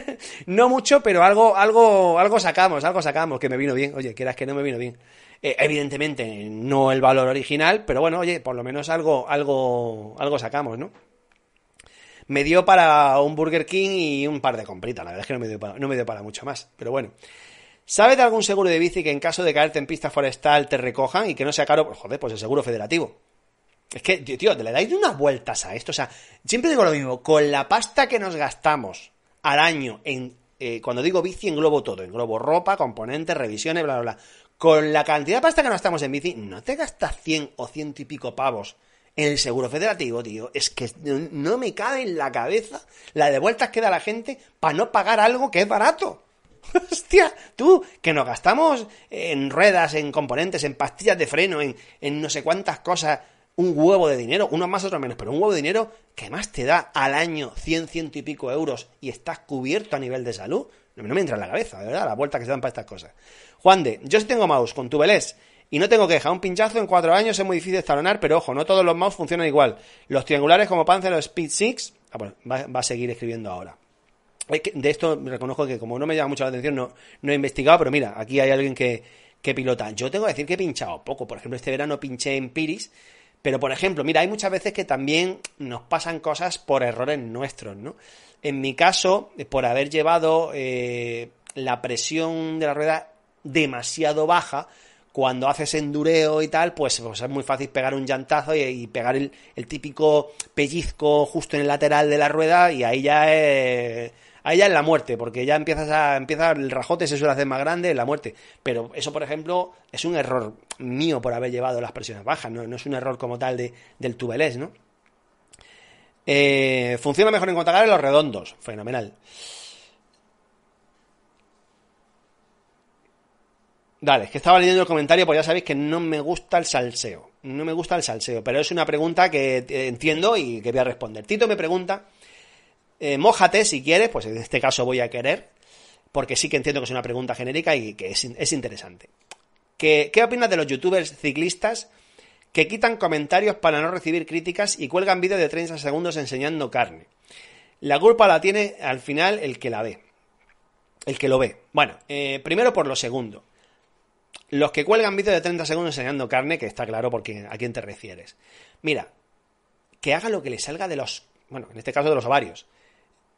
no mucho, pero algo, algo, algo sacamos, algo sacamos que me vino bien. Oye, quieras que no me vino bien. Eh, evidentemente no el valor original, pero bueno, oye, por lo menos algo, algo, algo sacamos, ¿no? Me dio para un Burger King y un par de compritas, la verdad es que no me dio para, no me dio para mucho más, pero bueno. ¿Sabes de algún seguro de bici que en caso de caerte en pista forestal te recojan y que no sea caro? Pues joder, pues el seguro federativo. Es que, tío, le dais unas vueltas a esto. O sea, siempre digo lo mismo, con la pasta que nos gastamos al año en... Eh, cuando digo bici, englobo todo. Englobo ropa, componentes, revisiones, bla, bla, bla. Con la cantidad de pasta que nos gastamos en bici, no te gastas 100 o ciento y pico pavos en el seguro federativo, tío. Es que no me cabe en la cabeza la de vueltas que da la gente para no pagar algo que es barato. Hostia, tú, que nos gastamos en ruedas, en componentes, en pastillas de freno, en, no sé cuántas cosas, un huevo de dinero, unos más, otros menos, pero un huevo de dinero que más te da al año 100, ciento y pico euros y estás cubierto a nivel de salud. No, me entra en la cabeza, verdad, la vuelta que se dan para estas cosas. Juan de, yo sí tengo mouse con tubeless y no tengo que dejar un pinchazo en cuatro años, es muy difícil escalonar, pero ojo, no todos los mouse funcionan igual. Los triangulares como Panzer o Speed 6, ah, bueno, va, a seguir escribiendo ahora. De esto reconozco que como no me llama mucho la atención, no, no he investigado, pero mira, aquí hay alguien que, que pilota. Yo tengo que decir que he pinchado poco. Por ejemplo, este verano pinché en Piris pero, por ejemplo, mira, hay muchas veces que también nos pasan cosas por errores nuestros, ¿no? En mi caso, por haber llevado eh, la presión de la rueda demasiado baja, cuando haces endureo y tal, pues, pues es muy fácil pegar un llantazo y, pegar el, típico pellizco justo en el lateral de la rueda y ahí ya es ahí ya es la muerte, porque ya empiezas a, empieza el rajote se suele hacer más grande, la muerte. Pero eso, por ejemplo, es un error mío por haber llevado las presiones bajas, no, es un error como tal de, del tubelés, ¿no? Eh, funciona mejor en en los redondos, fenomenal. Dale, es que estaba leyendo el comentario, pues ya sabéis que no me gusta el salseo. No me gusta el salseo, pero es una pregunta que entiendo y que voy a responder. Tito me pregunta eh, mójate si quieres, pues en este caso voy a querer, porque sí que entiendo que es una pregunta genérica y que es, interesante. ¿Qué, ¿Qué, opinas de los youtubers ciclistas que quitan comentarios para no recibir críticas y cuelgan vídeos de 30 segundos enseñando carne? La culpa la tiene al final el que la ve. El que lo ve. Bueno, eh, primero por lo segundo. Los que cuelgan vídeos de 30 segundos enseñando carne, que está claro porque a quién te refieres. Mira, que haga lo que le salga de los, bueno, en este caso de los ovarios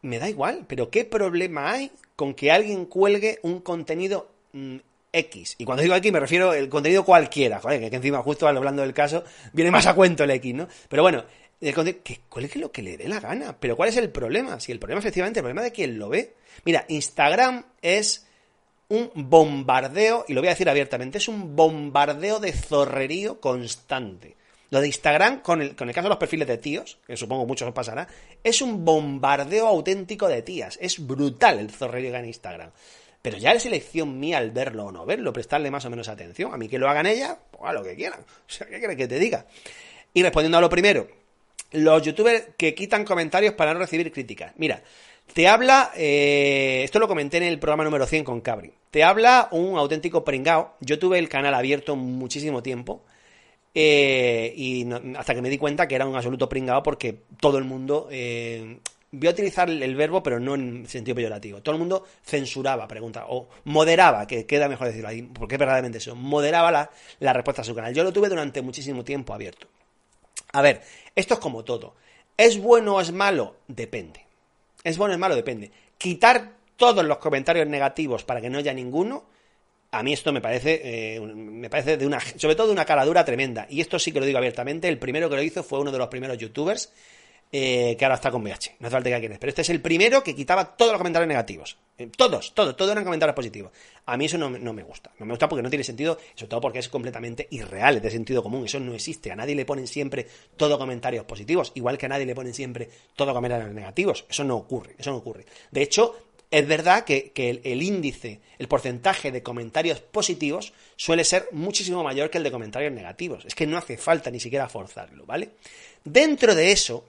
me da igual, pero ¿qué problema hay con que alguien cuelgue un contenido mm, X? Y cuando digo X me refiero al contenido cualquiera, joder, que encima justo hablando del caso viene más a cuento el X, ¿no? Pero bueno, que cuelgue lo que le dé la gana. Pero ¿cuál es el problema? Si el problema efectivamente, el problema de quien lo ve. Mira, Instagram es un bombardeo, y lo voy a decir abiertamente, es un bombardeo de zorrerío constante. Lo de Instagram, con el, con el caso de los perfiles de tíos, que supongo muchos os pasará, es un bombardeo auténtico de tías. Es brutal el zorrerío en Instagram. Pero ya es elección mía al verlo o no verlo, prestarle más o menos atención. A mí que lo hagan ella, pues a lo que quieran. O sea, ¿qué quieres que te diga? Y respondiendo a lo primero, los youtubers que quitan comentarios para no recibir críticas. Mira, te habla, eh, esto lo comenté en el programa número 100 con Cabri, te habla un auténtico pringao. Yo tuve el canal abierto muchísimo tiempo eh, y hasta que me di cuenta que era un absoluto pringado porque todo el mundo. Eh, voy a utilizar el verbo, pero no en sentido peyorativo. Todo el mundo censuraba, pregunta, o moderaba, que queda mejor decirlo ahí, porque es verdaderamente eso, moderaba la, la respuesta a su canal. Yo lo tuve durante muchísimo tiempo abierto. A ver, esto es como todo. ¿Es bueno o es malo? Depende. ¿Es bueno o es malo? Depende. Quitar todos los comentarios negativos para que no haya ninguno a mí esto me parece, eh, me parece de una, sobre todo de una caradura tremenda. Y esto sí que lo digo abiertamente. El primero que lo hizo fue uno de los primeros youtubers eh, que ahora está con VH. No hace falta que quienes. Pero este es el primero que quitaba todos los comentarios negativos. Eh, todos, todos, todos eran comentarios positivos. A mí eso no, me gusta. No me gusta porque no tiene sentido, sobre todo porque es completamente irreal, es de sentido común. Eso no existe. A nadie le ponen siempre todo comentarios positivos, igual que a nadie le ponen siempre todo comentarios negativos. Eso no ocurre, eso no ocurre. De hecho, es verdad que, el, índice, el porcentaje de comentarios positivos suele ser muchísimo mayor que el de comentarios negativos. Es que no hace falta ni siquiera forzarlo, ¿vale? Dentro de eso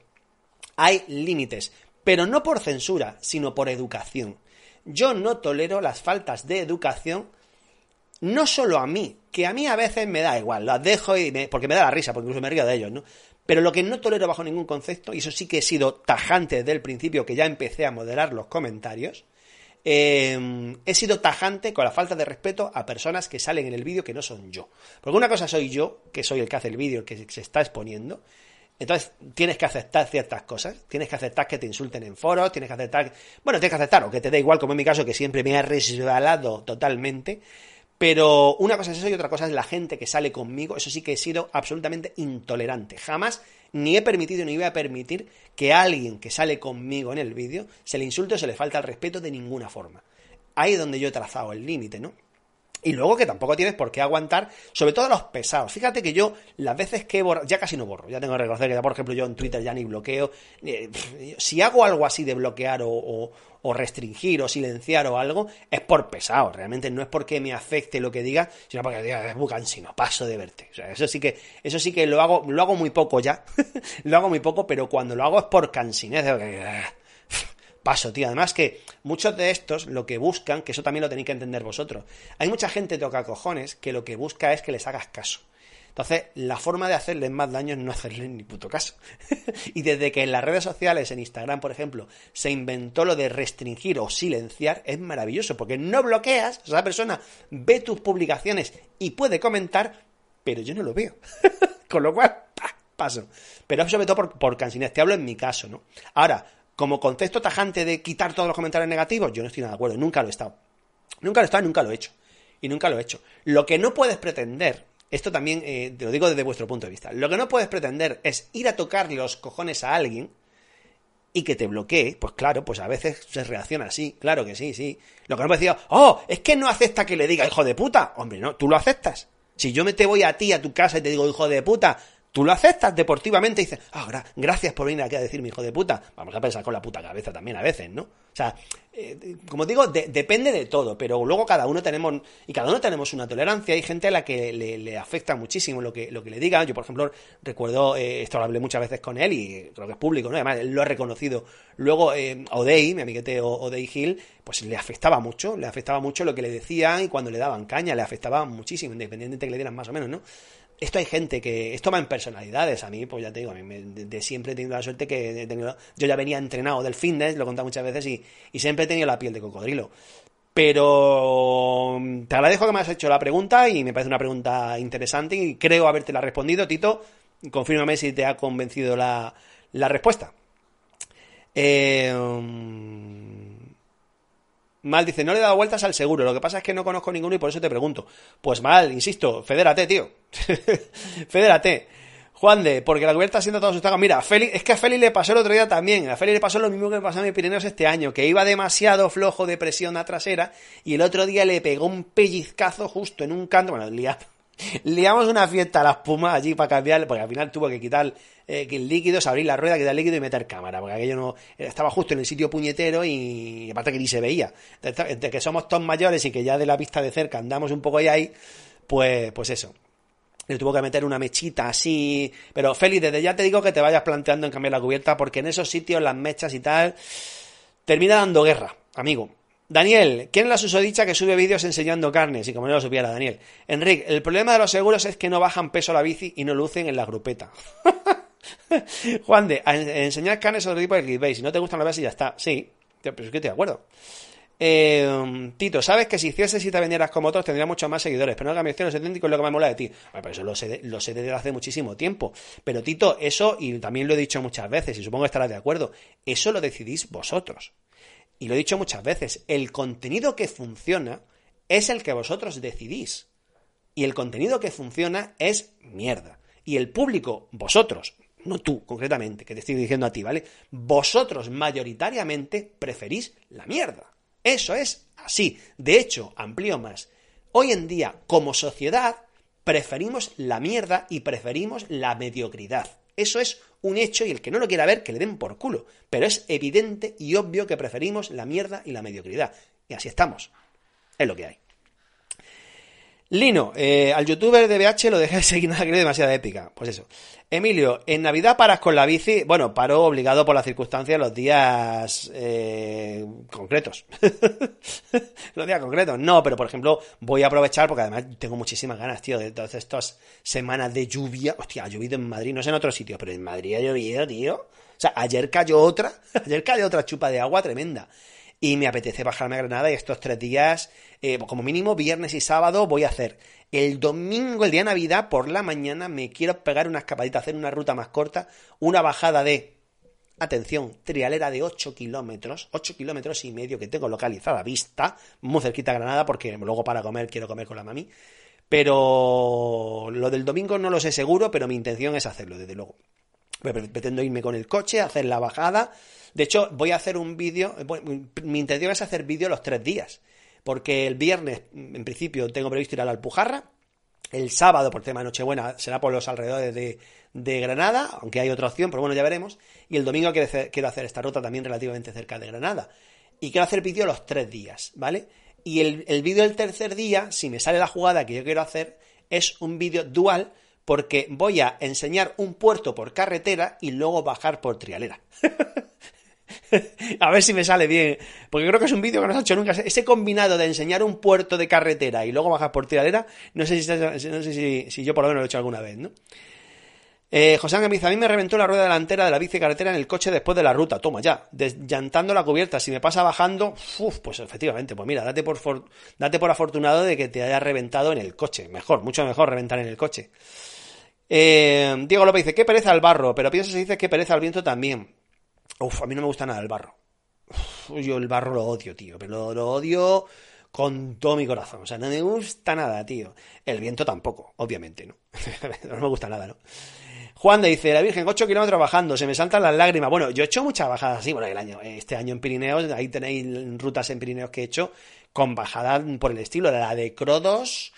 hay límites, pero no por censura, sino por educación. Yo no tolero las faltas de educación, no solo a mí, que a mí a veces me da igual, las dejo y porque me da la risa, porque incluso me río de ellos, ¿no? Pero lo que no tolero bajo ningún concepto, y eso sí que he sido tajante desde el principio que ya empecé a moderar los comentarios, eh, he sido tajante con la falta de respeto a personas que salen en el vídeo que no son yo. Porque una cosa soy yo, que soy el que hace el vídeo, el que se está exponiendo. Entonces tienes que aceptar ciertas cosas, tienes que aceptar que te insulten en foros, tienes que aceptar, bueno, tienes que aceptar, o que te da igual, como en mi caso, que siempre me ha resbalado totalmente. Pero una cosa es eso y otra cosa es la gente que sale conmigo. Eso sí que he sido absolutamente intolerante. Jamás ni he permitido ni voy a permitir que a alguien que sale conmigo en el vídeo se le insulte o se le falta el respeto de ninguna forma. Ahí es donde yo he trazado el límite, ¿no? Y luego que tampoco tienes por qué aguantar, sobre todo los pesados. Fíjate que yo, las veces que borro, ya casi no borro, ya tengo que reconocer que, por ejemplo, yo en Twitter ya ni bloqueo. Eh, si hago algo así de bloquear o, restringir o silenciar o algo, es por pesado. Realmente no es porque me afecte lo que diga, sino porque diga, es no paso de verte. O sea, eso sí que, eso sí que lo hago, lo hago muy poco ya. lo hago muy poco, pero cuando lo hago es por cansinez. Paso, tío. Además que muchos de estos lo que buscan, que eso también lo tenéis que entender vosotros, hay mucha gente toca cojones que lo que busca es que les hagas caso. Entonces, la forma de hacerles más daño es no hacerles ni puto caso. y desde que en las redes sociales, en Instagram, por ejemplo, se inventó lo de restringir o silenciar, es maravilloso, porque no bloqueas, esa persona ve tus publicaciones y puede comentar, pero yo no lo veo. Con lo cual, paso. Pero sobre todo por, por Te hablo en mi caso, ¿no? Ahora, como concepto tajante de quitar todos los comentarios negativos, yo no estoy nada de acuerdo, nunca lo he estado. Nunca lo he estado, nunca lo he hecho. Y nunca lo he hecho. Lo que no puedes pretender, esto también eh, te lo digo desde vuestro punto de vista, lo que no puedes pretender es ir a tocar los cojones a alguien y que te bloquee, pues claro, pues a veces se reacciona así, claro que sí, sí. Lo que no puedes decir, oh, es que no acepta que le diga hijo de puta. Hombre, no, tú lo aceptas. Si yo me te voy a ti, a tu casa y te digo hijo de puta, Tú lo aceptas deportivamente y dices, ah, gracias por venir aquí a decirme hijo de puta. Vamos a pensar con la puta cabeza también a veces, ¿no? O sea, eh, como digo, depende de todo, pero luego cada uno tenemos, y cada uno tenemos una tolerancia. Hay gente a la que le, afecta muchísimo lo que, lo que le digan. Yo, por ejemplo, recuerdo, eh, esto lo hablé muchas veces con él y creo que es público, ¿no? Además, él lo ha reconocido. Luego, eh, Odey, mi amiguete Odey Hill, pues le afectaba mucho, le afectaba mucho lo que le decían y cuando le daban caña, le afecaba muchísimo, independientemente de que le dieran más o menos, ¿no? Esto hay gente que esto va en personalidades a mí pues ya te digo a mí de, siempre he tenido la suerte que he tenido, yo ya venía entrenado del fitness lo he contado muchas veces y, y siempre he tenido la piel de cocodrilo. Pero te agradezco que me has hecho la pregunta y me parece una pregunta interesante y creo haberte la respondido. Tito confírmame si te ha convencido la, la respuesta. Eh, Mal dice, no le he dado vueltas al seguro, lo que pasa es que no conozco ninguno y por eso te pregunto. Pues mal, insisto, fedérate, tío. fedérate. Juan de, porque la cubierta siendo todos sus Mira, Félix, es que a Félix le pasó el otro día también. A Félix le pasó lo mismo que me pasó a mi Pirineos este año, que iba demasiado flojo de presión a trasera y el otro día le pegó un pellizcazo justo en un canto. Bueno, liamos, liamos una fiesta a la espuma allí para cambiar, porque al final tuvo que quitar eh, el líquido, abrir la rueda, quitar el líquido y meter cámara, porque aquello no estaba justo en el sitio puñetero y aparte que ni se veía. Entre que somos todos mayores y que ya de la vista de cerca andamos un poco ahí, pues, pues eso. Le tuvo que meter una mechita así. Pero Félix, desde ya te digo que te vayas planteando en cambiar la cubierta, porque en esos sitios las mechas y tal termina dando guerra, amigo. Daniel, ¿quién es la susodicha que sube vídeos enseñando carnes? Y como no lo supiera Daniel. Enrique, el problema de los seguros es que no bajan peso a la bici y no lucen en la grupeta. Juan de, enseñar carnes es otro tipo de clickbait. Si no te gustan las veces ya está. Sí, pero es que estoy de acuerdo. Eh, Tito, sabes que si hicieses y te vendieras como otros tendría muchos más seguidores, pero no cambies los auténticos es lo que me mola de ti. Bueno, eso lo sé, lo sé desde hace muchísimo tiempo. Pero Tito, eso, y también lo he dicho muchas veces, y supongo que estarás de acuerdo, eso lo decidís vosotros. Y lo he dicho muchas veces, el contenido que funciona es el que vosotros decidís. Y el contenido que funciona es mierda. Y el público, vosotros, no tú concretamente, que te estoy diciendo a ti, ¿vale? Vosotros mayoritariamente preferís la mierda. Eso es así. De hecho, amplío más. Hoy en día, como sociedad, preferimos la mierda y preferimos la mediocridad. Eso es un hecho y el que no lo quiera ver, que le den por culo. Pero es evidente y obvio que preferimos la mierda y la mediocridad. Y así estamos. Es lo que hay. Lino, eh, al youtuber de BH lo dejé de seguir nada que demasiada épica. Pues eso. Emilio, en Navidad paras con la bici. Bueno, paro obligado por las circunstancias los días eh, concretos. los días concretos. No, pero por ejemplo, voy a aprovechar porque además tengo muchísimas ganas, tío, de todas estas semanas de lluvia. Hostia, ha llovido en Madrid, no sé en otros sitios, pero en Madrid ha llovido, tío. O sea, ayer cayó otra, ayer cayó otra chupa de agua tremenda y me apetece bajarme a Granada y estos tres días, eh, como mínimo viernes y sábado, voy a hacer. El domingo, el día de Navidad, por la mañana, me quiero pegar una escapadita, hacer una ruta más corta, una bajada de, atención, trialera de 8 kilómetros, 8 kilómetros y medio que tengo localizada vista, muy cerquita a Granada, porque luego para comer quiero comer con la mami. Pero lo del domingo no lo sé seguro, pero mi intención es hacerlo, desde luego. Pretendo irme con el coche, hacer la bajada, de hecho, voy a hacer un vídeo, mi intención es hacer vídeo los tres días, porque el viernes, en principio, tengo previsto ir a la Alpujarra. El sábado, por tema de Nochebuena, será por los alrededores de, Granada, aunque hay otra opción, pero bueno, ya veremos. Y el domingo quiero hacer, hacer esta ruta también relativamente cerca de Granada. Y quiero hacer vídeo los tres días, ¿vale? Y el, el vídeo del tercer día, si me sale la jugada que yo quiero hacer, es un vídeo dual porque voy a enseñar un puerto por carretera y luego bajar por trialera. a ver si me sale bien. Porque creo que es un vídeo que no se ha hecho nunca. Ese combinado de enseñar un puerto de carretera y luego bajar por trialera, no sé si, no sé si, si yo por lo menos lo he hecho alguna vez, ¿no? Eh, José Ángel dice, a mí me reventó la rueda delantera de la bici carretera en el coche después de la ruta. Toma ya, desllantando la cubierta. Si me pasa bajando, uf, pues efectivamente, pues mira, date por, date por afortunado de que te haya reventado en el coche. Mejor, mucho mejor reventar en el coche. Eh, Diego López dice, qué pereza el barro, pero piensa si dice qué pereza el viento también. Uf, a mí no me gusta nada el barro. yo el barro lo odio, tío, pero lo odio con todo mi corazón. O sea, no me gusta nada, tío. El viento tampoco, obviamente, ¿no? no me gusta nada, ¿no? Juan dice, la Virgen, 8 kilómetros bajando, se me saltan las lágrimas. Bueno, yo he hecho muchas bajadas así, bueno, este año en Pirineos, ahí tenéis rutas en Pirineos que he hecho con bajadas por el estilo. La de Crodos,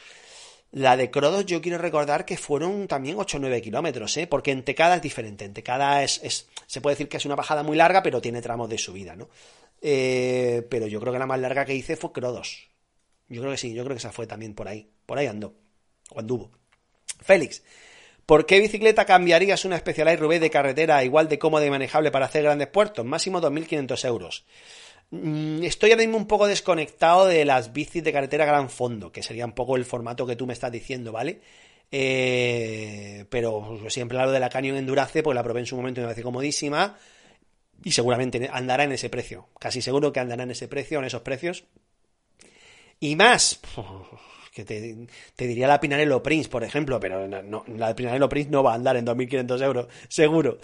la de Crodos yo quiero recordar que fueron también 8 o 9 kilómetros, ¿eh? Porque en Tecada es diferente. En Tecada es, es, se puede decir que es una bajada muy larga, pero tiene tramos de subida, ¿no? Eh, pero yo creo que la más larga que hice fue Crodos. Yo creo que sí, yo creo que esa fue también por ahí. Por ahí andó. O anduvo. Félix, ¿Por qué bicicleta cambiarías una Specialized Rubé de carretera igual de cómoda y manejable para hacer grandes puertos? Máximo 2.500 euros. Mm, estoy ahora mismo un poco desconectado de las bicis de carretera gran fondo, que sería un poco el formato que tú me estás diciendo, ¿vale? Eh, pero siempre hablo de la Canyon Endurace, porque la probé en su momento y me parece comodísima. Y seguramente andará en ese precio. Casi seguro que andará en ese precio, en esos precios. Y más que te, diría la Pinarello Prince, por ejemplo, pero la Pinarello Prince no va a andar en 2.500 euros, seguro.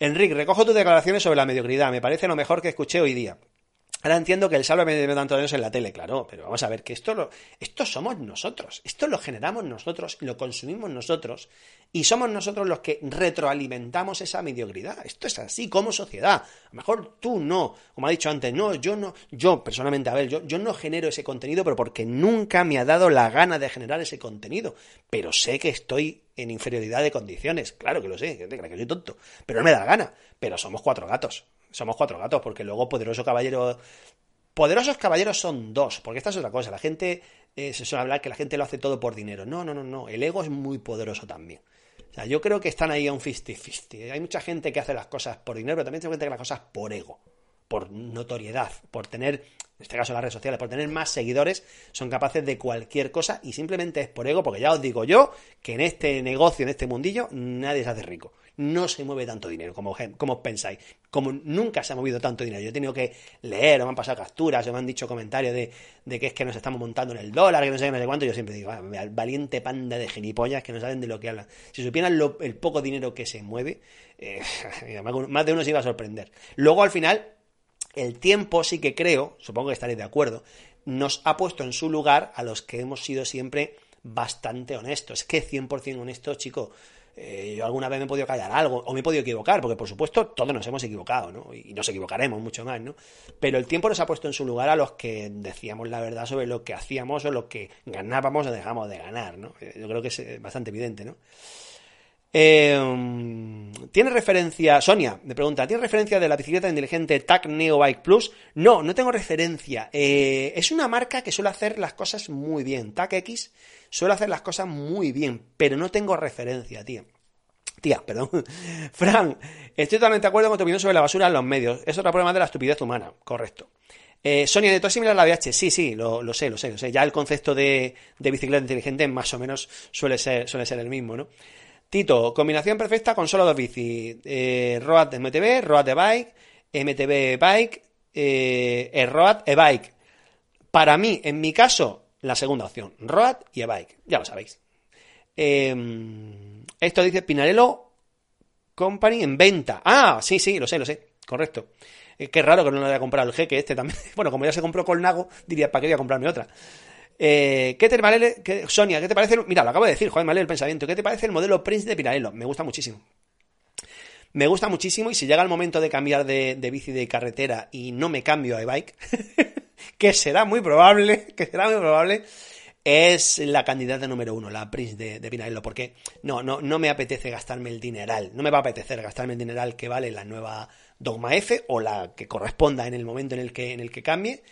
Enrique, recojo tus declaraciones sobre la mediocridad, me parece lo mejor que escuché hoy día. Ahora entiendo que el salve me debe tanto de en la tele, claro, pero vamos a ver que esto lo, esto somos nosotros, esto lo generamos nosotros, lo consumimos nosotros y somos nosotros los que retroalimentamos esa mediocridad. Esto es así como sociedad. A lo mejor tú no, como ha dicho antes, no, yo no, yo personalmente, a ver, yo, yo no genero ese contenido, pero porque nunca me ha dado la gana de generar ese contenido. Pero sé que estoy en inferioridad de condiciones, claro que lo sé, que soy tonto, pero no me da la gana. Pero somos cuatro gatos somos cuatro gatos, porque luego poderoso caballero... Poderosos caballeros son dos, porque esta es otra cosa. La gente eh, se suele hablar que la gente lo hace todo por dinero. No, no, no, no. El ego es muy poderoso también. O sea, yo creo que están ahí a un 50-50. Hay mucha gente que hace las cosas por dinero, pero también se gente que las cosas por ego, por notoriedad, por tener, en este caso las redes sociales, por tener más seguidores, son capaces de cualquier cosa y simplemente es por ego, porque ya os digo yo que en este negocio, en este mundillo, nadie se hace rico no se mueve tanto dinero como, como pensáis. Como nunca se ha movido tanto dinero. Yo he tenido que leer, me han pasado capturas, o me han dicho comentarios de, que es que nos estamos montando en el dólar, que no sé qué, no sé cuánto. Yo siempre digo, ah, valiente panda de genipollas que no saben de lo que hablan. Si supieran el poco dinero que se mueve, eh, más de uno se iba a sorprender. Luego, al final, el tiempo sí que creo, supongo que estaréis de acuerdo, nos ha puesto en su lugar a los que hemos sido siempre bastante honestos. Es que 100% honestos, chicos eh, yo alguna vez me he podido callar algo, o me he podido equivocar, porque por supuesto todos nos hemos equivocado, ¿no? Y nos equivocaremos mucho más, ¿no? Pero el tiempo nos ha puesto en su lugar a los que decíamos la verdad sobre lo que hacíamos o lo que ganábamos o dejamos de ganar, ¿no? Eh, yo creo que es eh, bastante evidente, ¿no? ¿Tiene referencia, Sonia me pregunta, ¿tiene referencia de la bicicleta inteligente TAC Neo Bike Plus? No, no tengo referencia. es una marca que suele hacer las cosas muy bien. TAC X suele hacer las cosas muy bien, pero no tengo referencia, tío. Tía, perdón. Fran, estoy totalmente de acuerdo con tu opinión sobre la basura en los medios. Es otro problema de la estupidez humana, correcto. Eh, Sonia, de todo similar a la VH. Sí, sí, lo, sé, lo sé, lo sé. Ya el concepto de, bicicleta inteligente más o menos suele ser, suele ser el mismo, ¿no? Tito, combinación perfecta con solo dos bicis. Eh, Road MTB, Road de Bike, MTB Bike, eh, Road e-Bike. Para mí, en mi caso, la segunda opción, Road y e-bike, ya lo sabéis. Em, esto dice Pinarello Company en venta. Ah, sí, sí, lo sé, lo sé, correcto. Eh, qué raro que no lo haya comprado el jeque este también. Bueno, como ya se compró con Nago, diría, ¿para qué voy a comprarme otra? Eh, ¿Qué te parece, Sonia, qué te parece? Mira, lo acabo de decir, joder, me el pensamiento. ¿Qué te parece el modelo Prince de Pinarello? Me gusta muchísimo. Me gusta muchísimo y si llega el momento de cambiar de, bici de carretera y no me cambio a e-bike, que será muy probable, que será muy probable, es la candidata número uno, la Prince de, de Pinarello, porque no, no, no me apetece gastarme el dineral, no me va a apetecer gastarme el dineral que vale la nueva Dogma F o la que corresponda en el momento en el que, en el que cambie.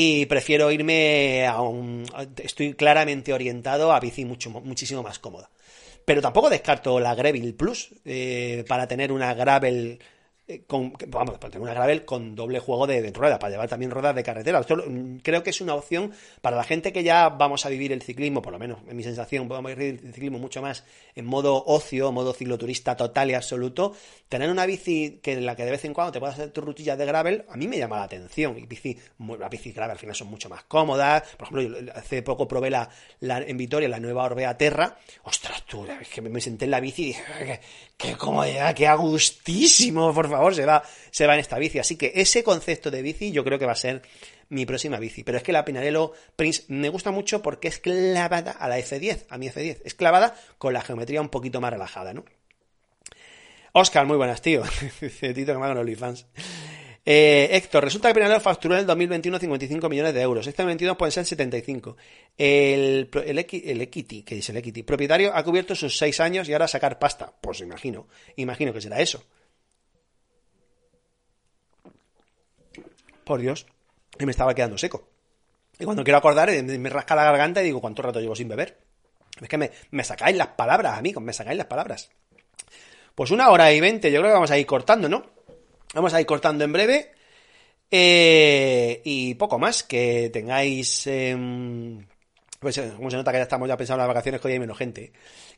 Y prefiero irme a un. Estoy claramente orientado a bici mucho, muchísimo más cómoda. Pero tampoco descarto la Gravel Plus eh, para tener una Gravel con, vamos, para tener una gravel con doble juego de, de ruedas, para llevar también ruedas de carretera. Mm, creo que es una opción para la gente que ya vamos a vivir el ciclismo, por lo menos en mi sensación, vamos a vivir el ciclismo mucho más en modo ocio, modo cicloturista total y absoluto. Tener una bici que en la que de vez en cuando te puedas hacer tus rutillas de gravel, a mí me llama la atención. Y bici, las bicis gravel al final son mucho más cómodas. Por ejemplo, hace poco probé la, la, en Vitoria la nueva Orbea Terra. Ostras, tú, es que me senté en la bici y dije, qué, comodidad, qué agustísimo, por favor se va, se va en esta bici. Así que ese concepto de bici yo creo que va a ser mi próxima bici. Pero es que la Pinarello Prince me gusta mucho porque es clavada a la F10, a mi F10. Es clavada con la geometría un poquito más relajada, ¿no? Oscar, muy buenas, tío. Tito me hagan OnlyFans. Eh, Héctor, resulta que Pinarello facturó en el 2021 55 millones de euros. Este 2022 pueden ser 75. El, el, el Equity, que dice el Equity, propietario ha cubierto sus 6 años y ahora sacar pasta. Pues imagino, imagino que será eso. por Dios, y me estaba quedando seco. Y cuando quiero acordar, eh, me rasca la garganta y digo, ¿cuánto rato llevo sin beber? Es que me, me sacáis las palabras, amigos, me sacáis las palabras. Pues una hora y veinte, yo creo que vamos a ir cortando, ¿no? Vamos a ir cortando en breve. Eh, y poco más, que tengáis... Eh, pues como se nota que ya estamos ya pensando en las vacaciones, que hoy hay menos gente.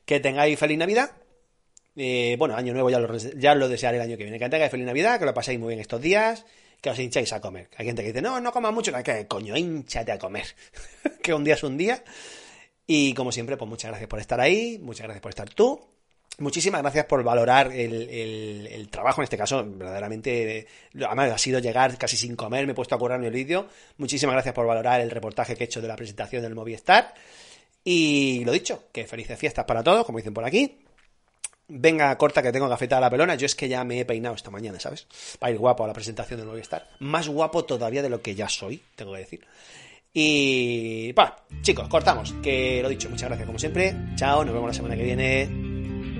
Que tengáis feliz Navidad. Eh, bueno, año nuevo ya lo, ya lo desearé el año que viene. Que tengáis feliz Navidad, que lo paséis muy bien estos días que os hincháis a comer. Hay gente que dice, no, no coma mucho, que coño, hinchate a comer. que un día es un día. Y como siempre, pues muchas gracias por estar ahí, muchas gracias por estar tú. Muchísimas gracias por valorar el, el, trabajo, en este caso, verdaderamente, además ha sido llegar casi sin comer, me he puesto a currar el vídeo. Muchísimas gracias por valorar el reportaje que he hecho de la presentación del Movistar. Y lo dicho, que felices fiestas para todos, como dicen por aquí. Venga, corta que tengo a la pelona. Yo es que ya me he peinado esta mañana, ¿sabes? Para ir guapo a la presentación del Movistar. Más guapo todavía de lo que ya soy, tengo que decir. Y. Chicos, cortamos. Que lo dicho, muchas gracias como siempre. Chao, nos vemos la semana que viene.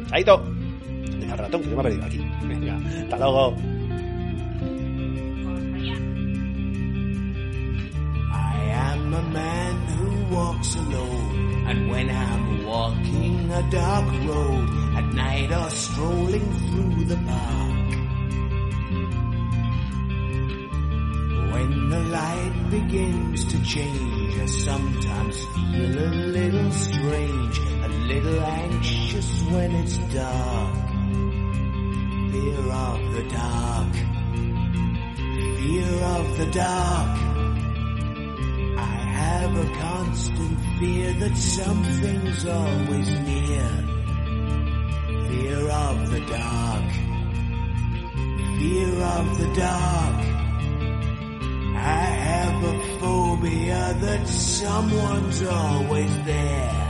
Chaito. ¿Dónde está el ratón? Que yo me he perdido aquí. Venga, hasta luego. I am a man who walks alone, and when I'm walking a dark road, at night or strolling through the park. When the light begins to change, I sometimes feel a little strange, a little anxious when it's dark. Fear of the dark, fear of the dark. I have a constant fear that something's always near Fear of the dark. Fear of the dark. I have a phobia that someone's always there.